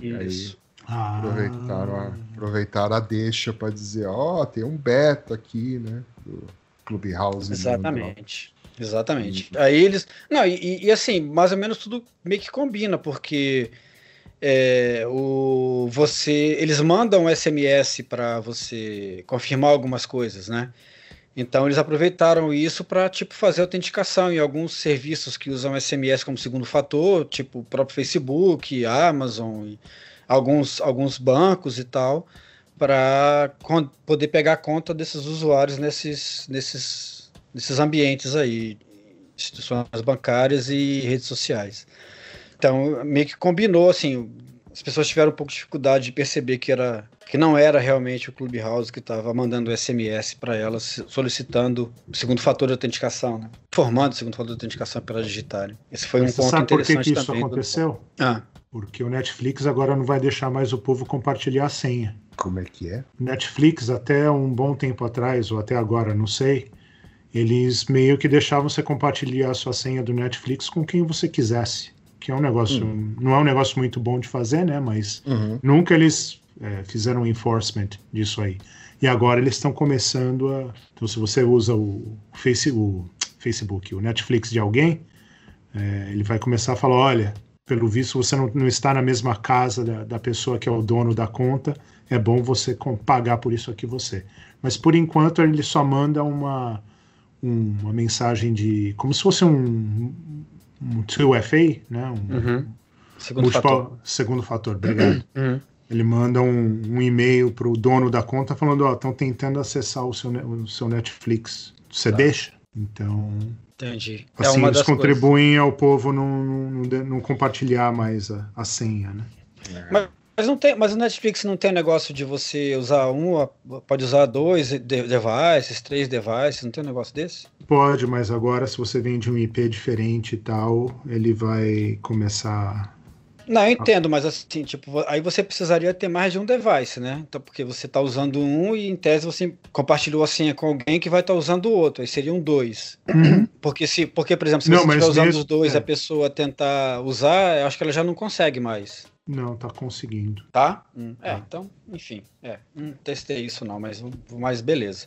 A: E aí
C: Isso.
B: Ah,
A: aproveitaram a, aproveitaram a deixa para dizer, ó, tem um beta aqui, né? Do Clubhouse.
C: Exatamente. Exatamente. Aí eles. Não, e, e- e assim, mais ou menos tudo meio que combina, porque é, o, você, eles mandam um SMS para você confirmar algumas coisas, né? Então eles aproveitaram isso para tipo fazer autenticação em alguns serviços que usam SMS como segundo fator, tipo o próprio Facebook, Amazon, alguns, alguns bancos e tal, para poder pegar conta desses usuários nesses, nesses, nesses ambientes aí, instituições bancárias e redes sociais. Então meio que combinou assim, as pessoas tiveram um pouco de dificuldade de perceber que era que não era realmente o Clubhouse que estava mandando SMS para elas solicitando o segundo fator de autenticação, né? formando o segundo fator de autenticação para elas digitarem. Esse foi um
B: Você
C: ponto
B: sabe por que,
C: interessante
B: que isso
C: também. do-
B: aconteceu?
C: Ah,
B: Porque o Netflix agora não vai deixar mais o povo compartilhar a senha.
A: Como é que é?
B: Netflix, até um bom tempo atrás, ou até agora, não sei, eles meio que deixavam você compartilhar a sua senha do Netflix com quem você quisesse. Que é um negócio, não é um negócio muito bom de fazer, né? Mas
A: Uhum.
B: nunca eles é, fizeram um enforcement disso aí. E agora eles estão começando a. Então, se você usa o, Face, o Facebook, o Netflix de alguém, é, ele vai começar a falar: olha, pelo visto você não, não está na mesma casa da, da pessoa que é o dono da conta, é bom você com- pagar por isso aqui você. Mas por enquanto ele só manda uma, um- uma mensagem de. como se fosse um, um 2FA, né? Um,
C: uhum. Segundo fator.
B: segundo fator, obrigado.
C: Uhum.
B: Ele manda um, um e-mail para o dono da conta falando: Ó, estão tentando acessar o seu, o seu Netflix. Você deixa? Então,
C: Entendi. É
B: assim,
C: uma
B: eles
C: das coisas.
B: contribuem ao povo não, não, não compartilhar mais a, a senha, né?
C: Mas não tem, mas o Netflix não tem negócio de você usar um, pode usar dois de- devices, três devices, não tem um negócio desse?
B: Pode, mas agora se você vende um IP diferente e tal, ele vai começar.
C: Não, eu entendo, mas assim, tipo, aí você precisaria ter mais de um device, né? Então, porque você está usando um e em tese você compartilhou a senha com alguém que vai estar usando o outro, aí seriam dois. Porque se, porque por exemplo, se
B: Não,
C: você estiver usando
B: mesmo-
C: os dois,
B: é.
C: e a pessoa tentar usar, eu acho que ela já não consegue mais.
B: Não, tá conseguindo.
C: Tá? Hum, é,
B: Tá.
C: então, enfim, é, não testei isso não, mas, mas beleza.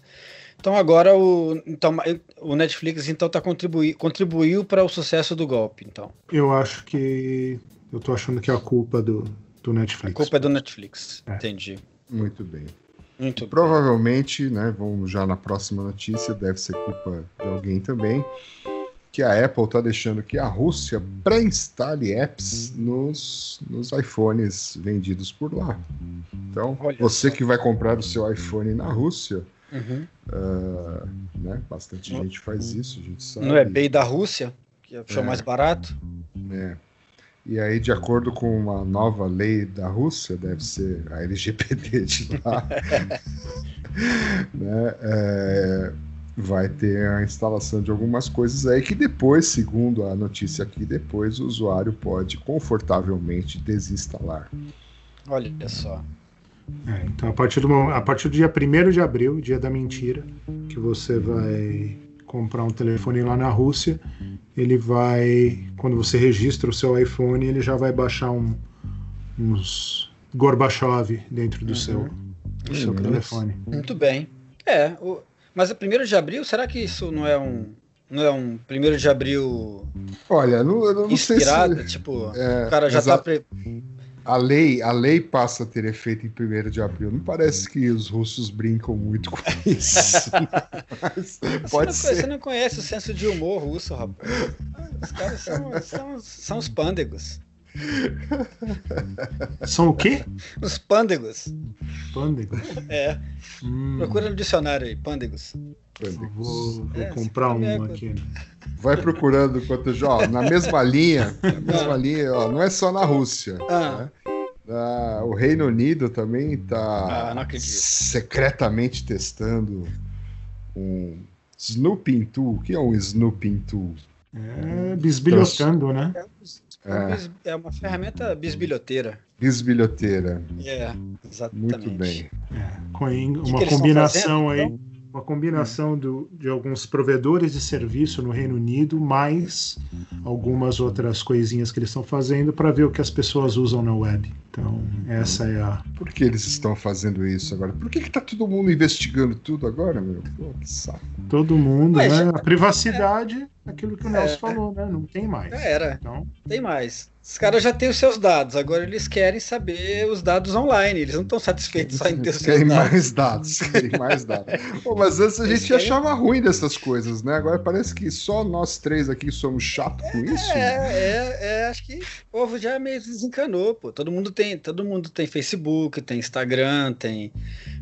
C: Então agora o, então, o Netflix então tá contribui, contribuiu para o sucesso do golpe, então.
B: Eu acho que. Eu tô achando que é a culpa do, do
C: A
B: Netflix.
C: culpa é do Netflix.
B: É.
C: Entendi.
A: Muito bem.
C: Muito bem.
A: Provavelmente, né, vamos já na próxima notícia, deve ser culpa de alguém também, que a Apple está deixando que a Rússia pré-instale apps nos, nos iPhones vendidos por lá. Então,
C: Olha
A: você
C: só.
A: que vai comprar o seu iPhone na Rússia,
C: Uhum.
A: ah, né, bastante gente faz isso, a gente sabe.
C: No eBay da Rússia? que achou
A: É.
C: mais barato.
A: né? E aí, de acordo com uma nova lei da Rússia, deve ser a LGPD de lá, né? é, vai ter a instalação de algumas coisas aí que depois, segundo a notícia aqui, depois o usuário pode confortavelmente desinstalar.
C: Olha só.
B: É, então, a partir, do, a partir do dia 1 de abril, dia da mentira, que você vai comprar um telefone lá na Rússia, ele vai, quando você registra o seu iPhone, ele já vai baixar um, uns Gorbachev dentro do seu, do seu
A: Hum,
B: telefone.
C: Muito bem. É, o- mas é primeiro de abril, será que isso não é um. Não é um primeiro de abril
A: Olha, não, eu não sei
C: inspirado?
A: se
C: Tipo,
A: é,
C: o cara já tá. Pre...
A: a lei, a lei passa a ter efeito em 1 de abril. Não parece que os russos brincam muito com isso. Mas
C: Você,
A: pode
C: não,
A: ser.
C: você não conhece o senso de humor russo, rapaz. Os caras são, são, são os pândegos.
B: São o quê?
C: Os pândegos.
B: Pândego.
C: É.
B: Hum,
C: Procura no dicionário aí, pândegos.
B: eu vou, vou
C: É,
B: comprar
C: você
B: um aqui.
A: Vai procurando enquanto já, ó, na mesma linha, na mesma linha, ó, não é só na Rússia.
C: Ah.
A: né? Na- o Reino Unido também
C: Ah,
A: está
C: acredito.
A: secretamente testando um Snooping Tool. O que é um Snooping Tool?
B: É, bisbilhotando, né?
C: É uma bis- É uma ferramenta bisbilhoteira.
A: Bisbilhoteira.
C: É, exatamente.
A: Muito bem.
B: É, uma combinação
C: fazendo,
B: aí,
C: então?
B: Uma combinação do, de alguns provedores de serviço no Reino Unido, mais algumas outras coisinhas que eles estão fazendo para ver o que as pessoas usam na web. Então, essa é a.
A: Por que eles estão fazendo isso agora? Por que, que tá todo mundo investigando tudo agora, meu? Pô, que saco.
B: Todo mundo,
C: Mas
B: né?
C: já-
B: A privacidade, aquilo que o Nelson
C: É.
B: falou, né? Não tem mais.
C: Já era.
B: Então,
C: Tem mais. Os caras já têm os seus dados, agora eles querem saber os dados online. Eles não estão satisfeitos só em ter os seus
A: Querem
C: dados.
A: mais dados, querem mais dados. Pô, mas antes a gente
C: querem-
A: achava ruim dessas coisas, né? Agora parece que só nós três aqui somos chatos com isso.
C: É, é, é, acho que o povo já meio desencanou, pô. Todo mundo tem, todo mundo tem Facebook, tem Instagram, tem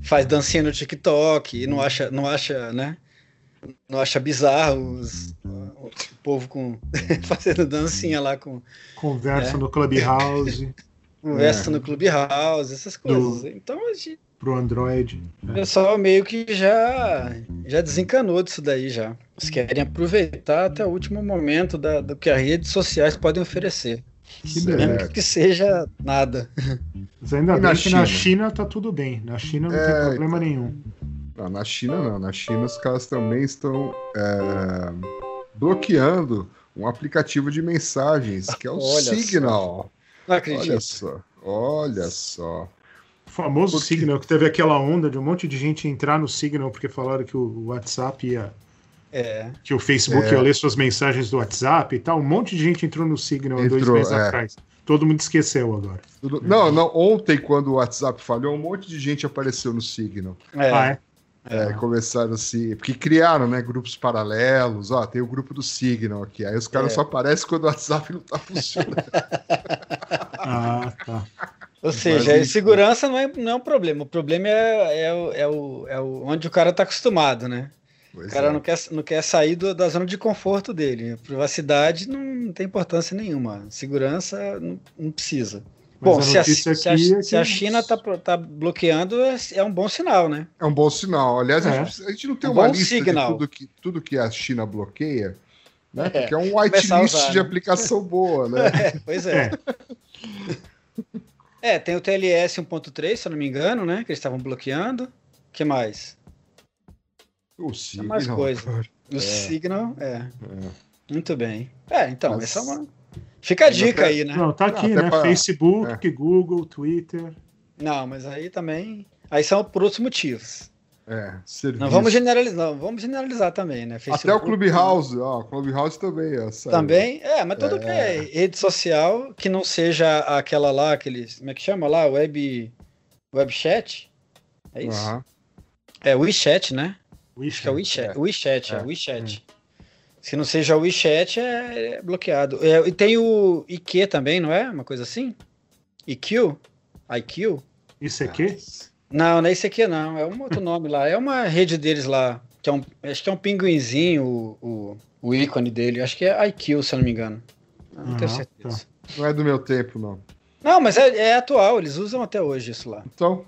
C: faz dancinha no TikTok e não acha, não acha, né? Não acha bizarro os- o povo com fazendo dancinha lá com
B: conversa
C: É.
B: no Clubhouse,
C: conversa
A: É.
C: no Clubhouse, essas coisas. Então a gente
B: pro Android.
C: O pessoal meio que já, já desencanou disso daí já. Eles querem aproveitar até o último momento da, do que as redes sociais podem oferecer.
B: Que.
C: Mesmo que seja nada.
B: Mas ainda
A: E
B: bem
A: na
B: que na
A: China?
B: China tá tudo bem. Na China não
A: É,
B: tem problema nenhum.
A: Não, na China não. Na China os caras também estão é, bloqueando um aplicativo de mensagens, que é o
C: Olha só.
A: Signal.
C: Não
A: Olha
C: acredito.
A: só, olha só.
B: O famoso
A: Porque-
B: Signal, que teve aquela onda de um monte de gente entrar no Signal porque falaram que o WhatsApp ia.
C: É.
B: que o Facebook
A: É.
B: ia ler suas mensagens do WhatsApp e tal. Um monte de gente entrou no Signal há dois
A: Entrou,
B: meses
A: é.
B: atrás. Todo mundo esqueceu agora.
A: Tudo- Não, não, ontem, quando o WhatsApp falhou, um monte de gente apareceu no Signal.
C: É.
B: Ah, é?
A: É, começaram assim, porque criaram, né, grupos paralelos, ó, tem o grupo do Signal aqui, aí os caras
C: É.
A: só aparecem quando o WhatsApp não tá funcionando.
B: Ah, tá.
C: Ou seja,
A: Mas,
C: a segurança não é, não é um problema. O problema é, é, o, é, o, é o, onde o cara está acostumado, né?
A: Pois
C: O cara
A: é.
C: não quer, não quer sair do- da zona de conforto dele. A privacidade não, não tem importância nenhuma. Segurança não, não precisa.
B: Mas
C: Bom,
B: a
C: se a,
B: notícia
C: se a-
B: é
C: se a
B: que-
C: China está tá bloqueando, é, é um bom sinal, né?
A: É um bom sinal. Aliás, a,
B: É.
A: gente, a gente não tem
C: Um
A: uma
C: bom
A: lista
C: signal.
A: de tudo que, tudo que a China bloqueia, né?
C: É,
A: Porque é um whitelist de
C: né?
A: aplicação boa, né?
C: É, pois é.
B: É.
C: É, tem o TLS 1.3, se eu não me engano, né? Que eles estavam bloqueando. O que mais?
A: O
C: Tem
A: Signal.
C: mais coisa. O
A: É.
C: Signal, é.
A: É.
C: Muito bem. É, então,
A: Mas-
C: essa é uma. Fica a dica aí, né?
B: Não, tá aqui, né?
A: pra-
B: Facebook, Google, Twitter.
C: Não, mas aí também. Aí são por outros motivos.
A: É, serviço.
C: Não vamos generalizar, não, vamos generalizar também, né?
A: Até o
C: Facebook
A: Clubhouse, ó, o Clubhouse também, ó, saiu.
C: Também, é, mas tudo que é rede social que não seja aquela lá, aquele. Como é que chama lá? Web. Webchat? É isso?
A: Aham.
C: É WeChat, né? Acho que é
B: WeChat.
C: WeChat. WeChat, é,
A: É.
C: WeChat. Se não seja o WeChat, é bloqueado. É, e tem o IQ também, não é? Uma coisa assim? IQ? IQ?
B: Isso aqui?
C: Não, não é isso aqui não. É um outro nome lá. É uma rede deles lá. Que é um, acho que é um pinguinzinho, o, o o ícone dele. Acho que é IQ, se eu não me engano. Não tenho
B: Ah,
C: certeza.
A: Não é do meu tempo, não.
C: Não, mas é, é atual, eles usam até hoje isso lá.
A: Então,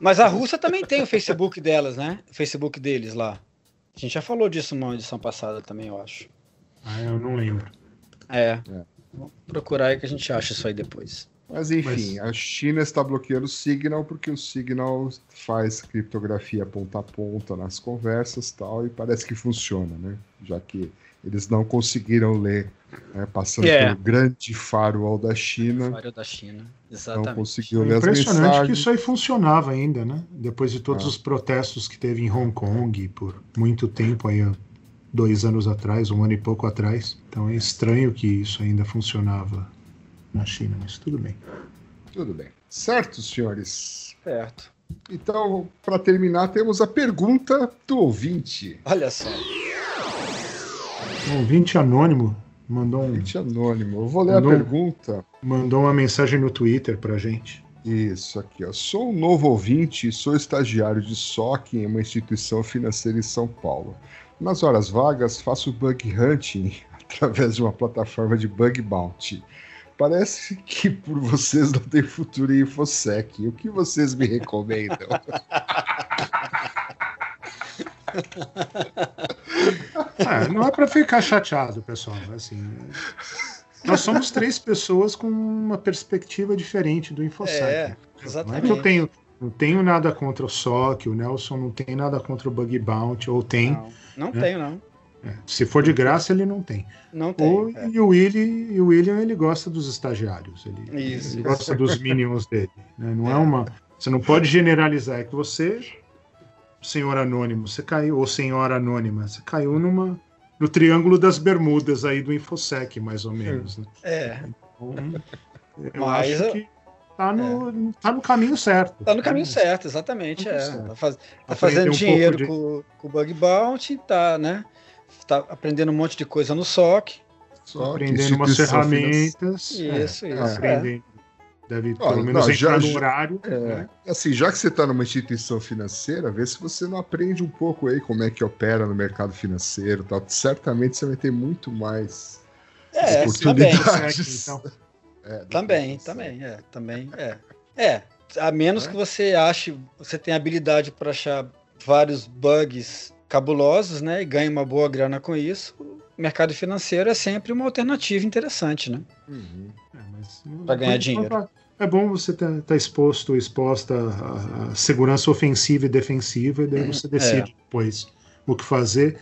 C: Mas a Rússia também tem o Facebook delas, né? O Facebook deles lá. A gente já falou disso numa edição passada também, eu acho.
B: Ah, eu não lembro.
C: É.
A: É.
C: Vou procurar aí que a gente acha isso aí depois.
A: mas enfim, a China está bloqueando o Signal porque o Signal faz criptografia ponta a ponta nas conversas tal, e parece que funciona, né? Já que eles não conseguiram ler, né, passando
C: É.
A: pelo grande firewall da China,
C: Vário da China.
A: não
C: Exatamente.
A: conseguiu
B: É
A: ler as
B: impressionante que isso aí funcionava ainda, né? Depois de todos
A: Ah.
B: os protestos que teve em Hong Kong por muito tempo aí, há dois anos atrás, um ano e pouco atrás. Então é estranho que isso ainda funcionava na China, mas tudo bem.
A: Tudo bem. Certo, senhores?
C: Certo.
A: Então, para terminar, temos a pergunta do ouvinte.
C: Olha só.
B: Um ouvinte anônimo mandou, um,
A: Ouvinte anônimo. Eu vou ler
B: Mandou
A: a pergunta.
B: mandou uma mensagem no Twitter pra gente.
A: Isso aqui, ó. Sou um novo ouvinte e sou estagiário de SOC em uma instituição financeira em São Paulo. Nas horas vagas, faço bug hunting através de uma plataforma de bug bounty. Parece que por vocês não tem futuro em InfoSec. O que vocês me recomendam?
B: Ah, não é pra ficar chateado, pessoal. Assim, nós somos três pessoas com uma perspectiva diferente do InfoSec.
C: É,
B: Não é que eu tenho, não tenho nada contra o SOC, o Nelson não tem nada contra o Bug Bounty, ou tem.
C: Não, não
B: É.
C: tenho, não.
B: É, se for de graça, ele não tem.
C: Não
B: Ou,
C: tenho. é.
B: E o Willy, e o William, ele gosta dos estagiários. Ele,
C: Isso,
B: ele
C: isso.
B: gosta dos minions dele. né? Não é uma. Você não pode generalizar. É que você, senhor anônimo, você caiu, ou senhora anônima, você caiu numa. No triângulo das bermudas aí do Infosec, mais ou menos. Né?
C: É,
B: Então, eu
C: Mas
B: acho
C: eu-
B: que tá no, tá no caminho certo.
C: tá no caminho certo, exatamente.
B: Tá
C: É.
B: certo.
C: Tá, faz- tá fazendo
B: um
C: dinheiro
B: pouco
C: com, com o Bug Bounty, tá, né? Tá aprendendo um monte de coisa no SOC.
A: Só
B: aprendendo umas ferramentas.
C: Isso,
B: é,
C: isso. é.
B: aprendendo. Deve
A: Olha,
B: pelo menos
A: não,
B: entrar
A: já-
B: no horário.
A: É,
B: né?
A: assim, já que você está numa instituição financeira, vê se você não aprende um pouco aí como é que opera no mercado financeiro, tal. Certamente você vai ter muito mais
C: É, também.
A: oportunidades.
B: Então,
A: É, do
C: Também, também, é, também, é. É, a menos
A: É.
C: que você ache, você tenha habilidade para achar vários bugs cabulosos, né, e ganhe uma boa grana com isso, o mercado financeiro é sempre uma alternativa interessante, né?
A: Uhum.
B: é, mas-
C: Pra ganhar dinheiro.
B: É bom você estar tá, exposto, exposta à, à segurança ofensiva e defensiva, e daí
C: Uhum.
B: você decide depois o que fazer,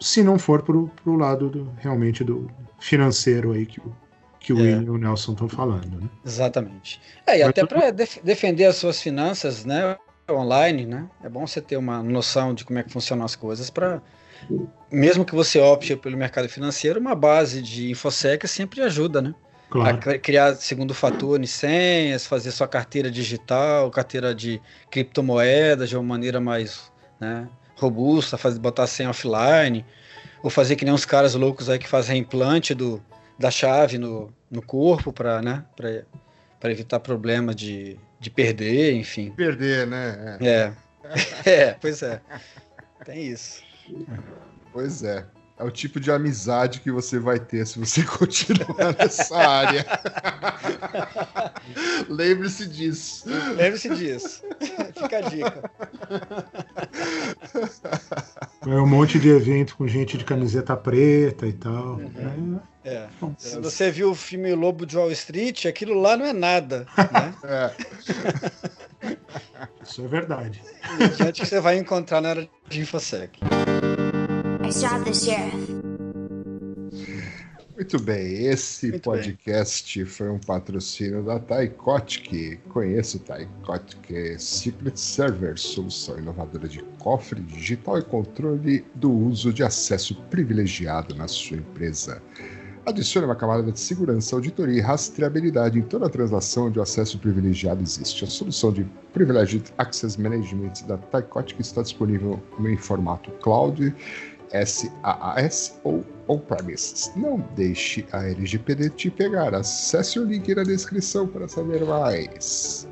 B: se não for pro, pro lado do- realmente do financeiro aí que, o- que o
C: É.
B: William e o Nelson estão falando. Né?
C: Exatamente. É, e
B: Mas
C: até
B: tudo-
C: para defender as suas finanças, né, online, né? É bom você ter uma noção de como é que funcionam as coisas para mesmo que você opte pelo mercado financeiro, uma base de infosec sempre ajuda, né? A
B: Claro.
C: cri- criar segundo fator em senhas, fazer sua carteira digital, carteira de criptomoedas de uma maneira mais né, robusta, fazer, botar senha offline, ou fazer que nem uns caras loucos aí que fazem implante do, da chave no, no corpo para né, para evitar problemas de, de perder, enfim.
A: Perder, né? É.
C: É. é, pois é. Tem isso.
A: Pois é. É o tipo de amizade que você vai ter se você continuar nessa área. Lembre-se disso.
C: Lembre-se disso. Fica a dica.
B: É um monte de evento com gente de camiseta preta e tal.
C: Uhum.
B: É,
C: É. Se você viu o filme Lobo de Wall Street, aquilo lá não é nada. Né?
A: É.
B: isso é verdade.
C: Diante que você vai encontrar na área de InfoSec.
E: I shot the sheriff.
A: Muito bem, esse
C: Muito
A: podcast foi um patrocínio da Taikotic. Conheça o Taikotic Secret Server, solução inovadora de cofre digital e controle do uso de acesso privilegiado na sua empresa. Adicione uma camada de segurança, auditoria e rastreabilidade em toda a transação onde o acesso privilegiado existe. A solução de Privileged Access Management da Taikotic está disponível em formato cloud SaaS ou on-premises. Não deixe a LGPD te pegar. Acesse o link na descrição para saber mais.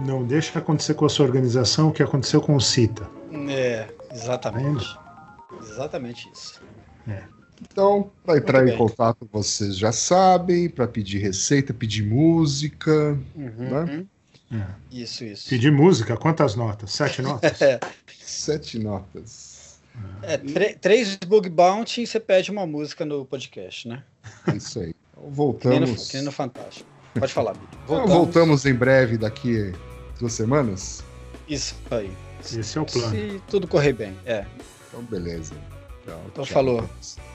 B: Não deixa acontecer com a sua organização o que aconteceu com o CITA.
C: É, exatamente. Exatamente isso.
A: Então, para entrar
C: Muito
A: em
C: bem.
A: contato, vocês já sabem, para pedir receita, pedir música,
C: Uhum.
B: É.
C: Isso, isso.
B: Pedir música, quantas notas? Sete notas?
A: sete notas.
C: É, três bug bounty e você pede uma música no podcast, né?
A: É isso aí. Então,
C: Que nem no,
A: voltamos.
C: que no Fantástico. Pode falar.
A: Então, voltamos em breve, daqui duas semanas.
C: Isso aí.
B: Esse é o plano.
C: Se tudo correr bem. É.
A: Então, beleza. Então,
C: Então,
A: tchau.
C: falou.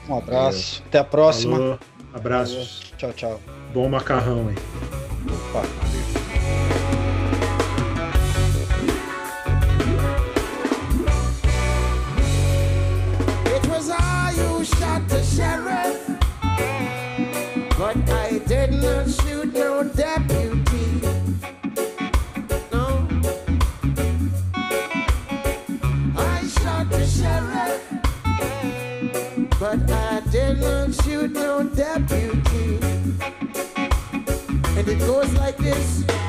C: Um abraço. Até a próxima.
B: Falou, abraços.
C: Tchau, tchau.
B: Bom macarrão aí.
C: Opa.
F: Sheriff, but I did not shoot no deputy. No, I shot the sheriff, but I did not shoot no deputy. And it goes like this.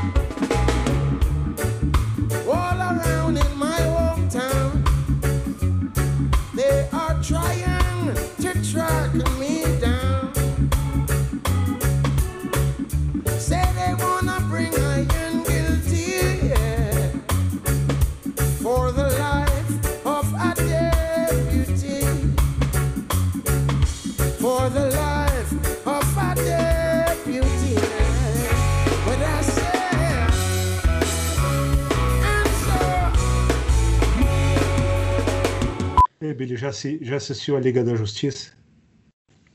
B: Billy, já, assi- já assistiu a Liga da Justiça?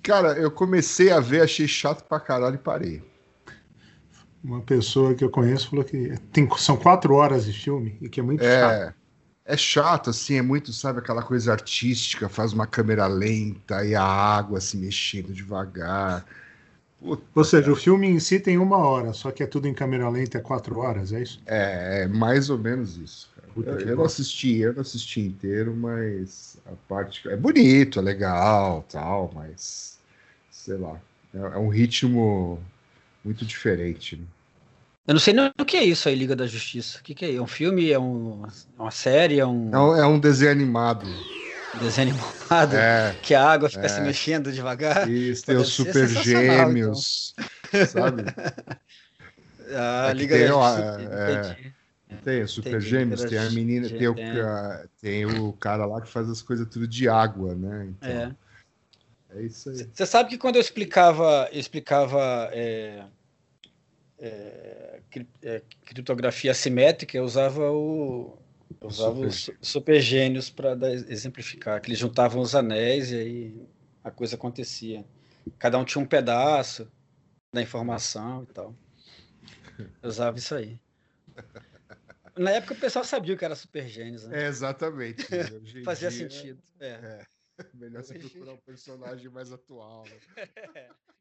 A: Cara, eu comecei a ver, achei chato pra caralho e parei.
B: Uma pessoa que eu conheço falou que tem, são quatro horas de filme e que é muito chato.
A: É, é chato, assim, é muito, sabe, aquela coisa artística, faz uma câmera lenta e a água se mexendo devagar. Puta,
B: Ou seja, o filme em si tem uma hora, só que é tudo em câmera lenta, é quatro horas, é isso?
A: é, é mais ou menos isso, cara.
B: Puta
A: Eu, eu não assisti, eu não assisti inteiro, mas a parte. É bonito, é legal, tal, mas. Sei lá. É, é um ritmo muito diferente. né?
C: Eu não sei nem o que é isso aí, Liga da Justiça. O que, que é? É um filme? É um- é uma série? É um
A: É um, é um desenho animado.
C: desenho animado?
A: É.
C: Que a água fica
A: É.
C: se mexendo devagar?
A: Isso, tem os super gêmeos, sabe?
C: A
A: É que
C: Liga
A: tem,
C: da Justiça.
A: Tem super
C: Entendi,
A: gêmeos, tem a menina, tem o, tem o cara lá que faz as coisas tudo de água, né? Então,
C: É.
A: é isso aí.
C: Você sabe que quando eu explicava, eu explicava é, é, é, criptografia assimétrica, eu usava o eu usava
A: Super.
C: os su- super gênios para exemplificar, que eles juntavam os anéis e aí a coisa acontecia. Cada um tinha um pedaço da informação e tal. Eu usava isso aí. Na época o pessoal sabia que era super gênios, né?
A: É, exatamente.
C: Fazia
A: dia,
C: sentido. É.
A: Melhor você procurar um personagem mais atual. né?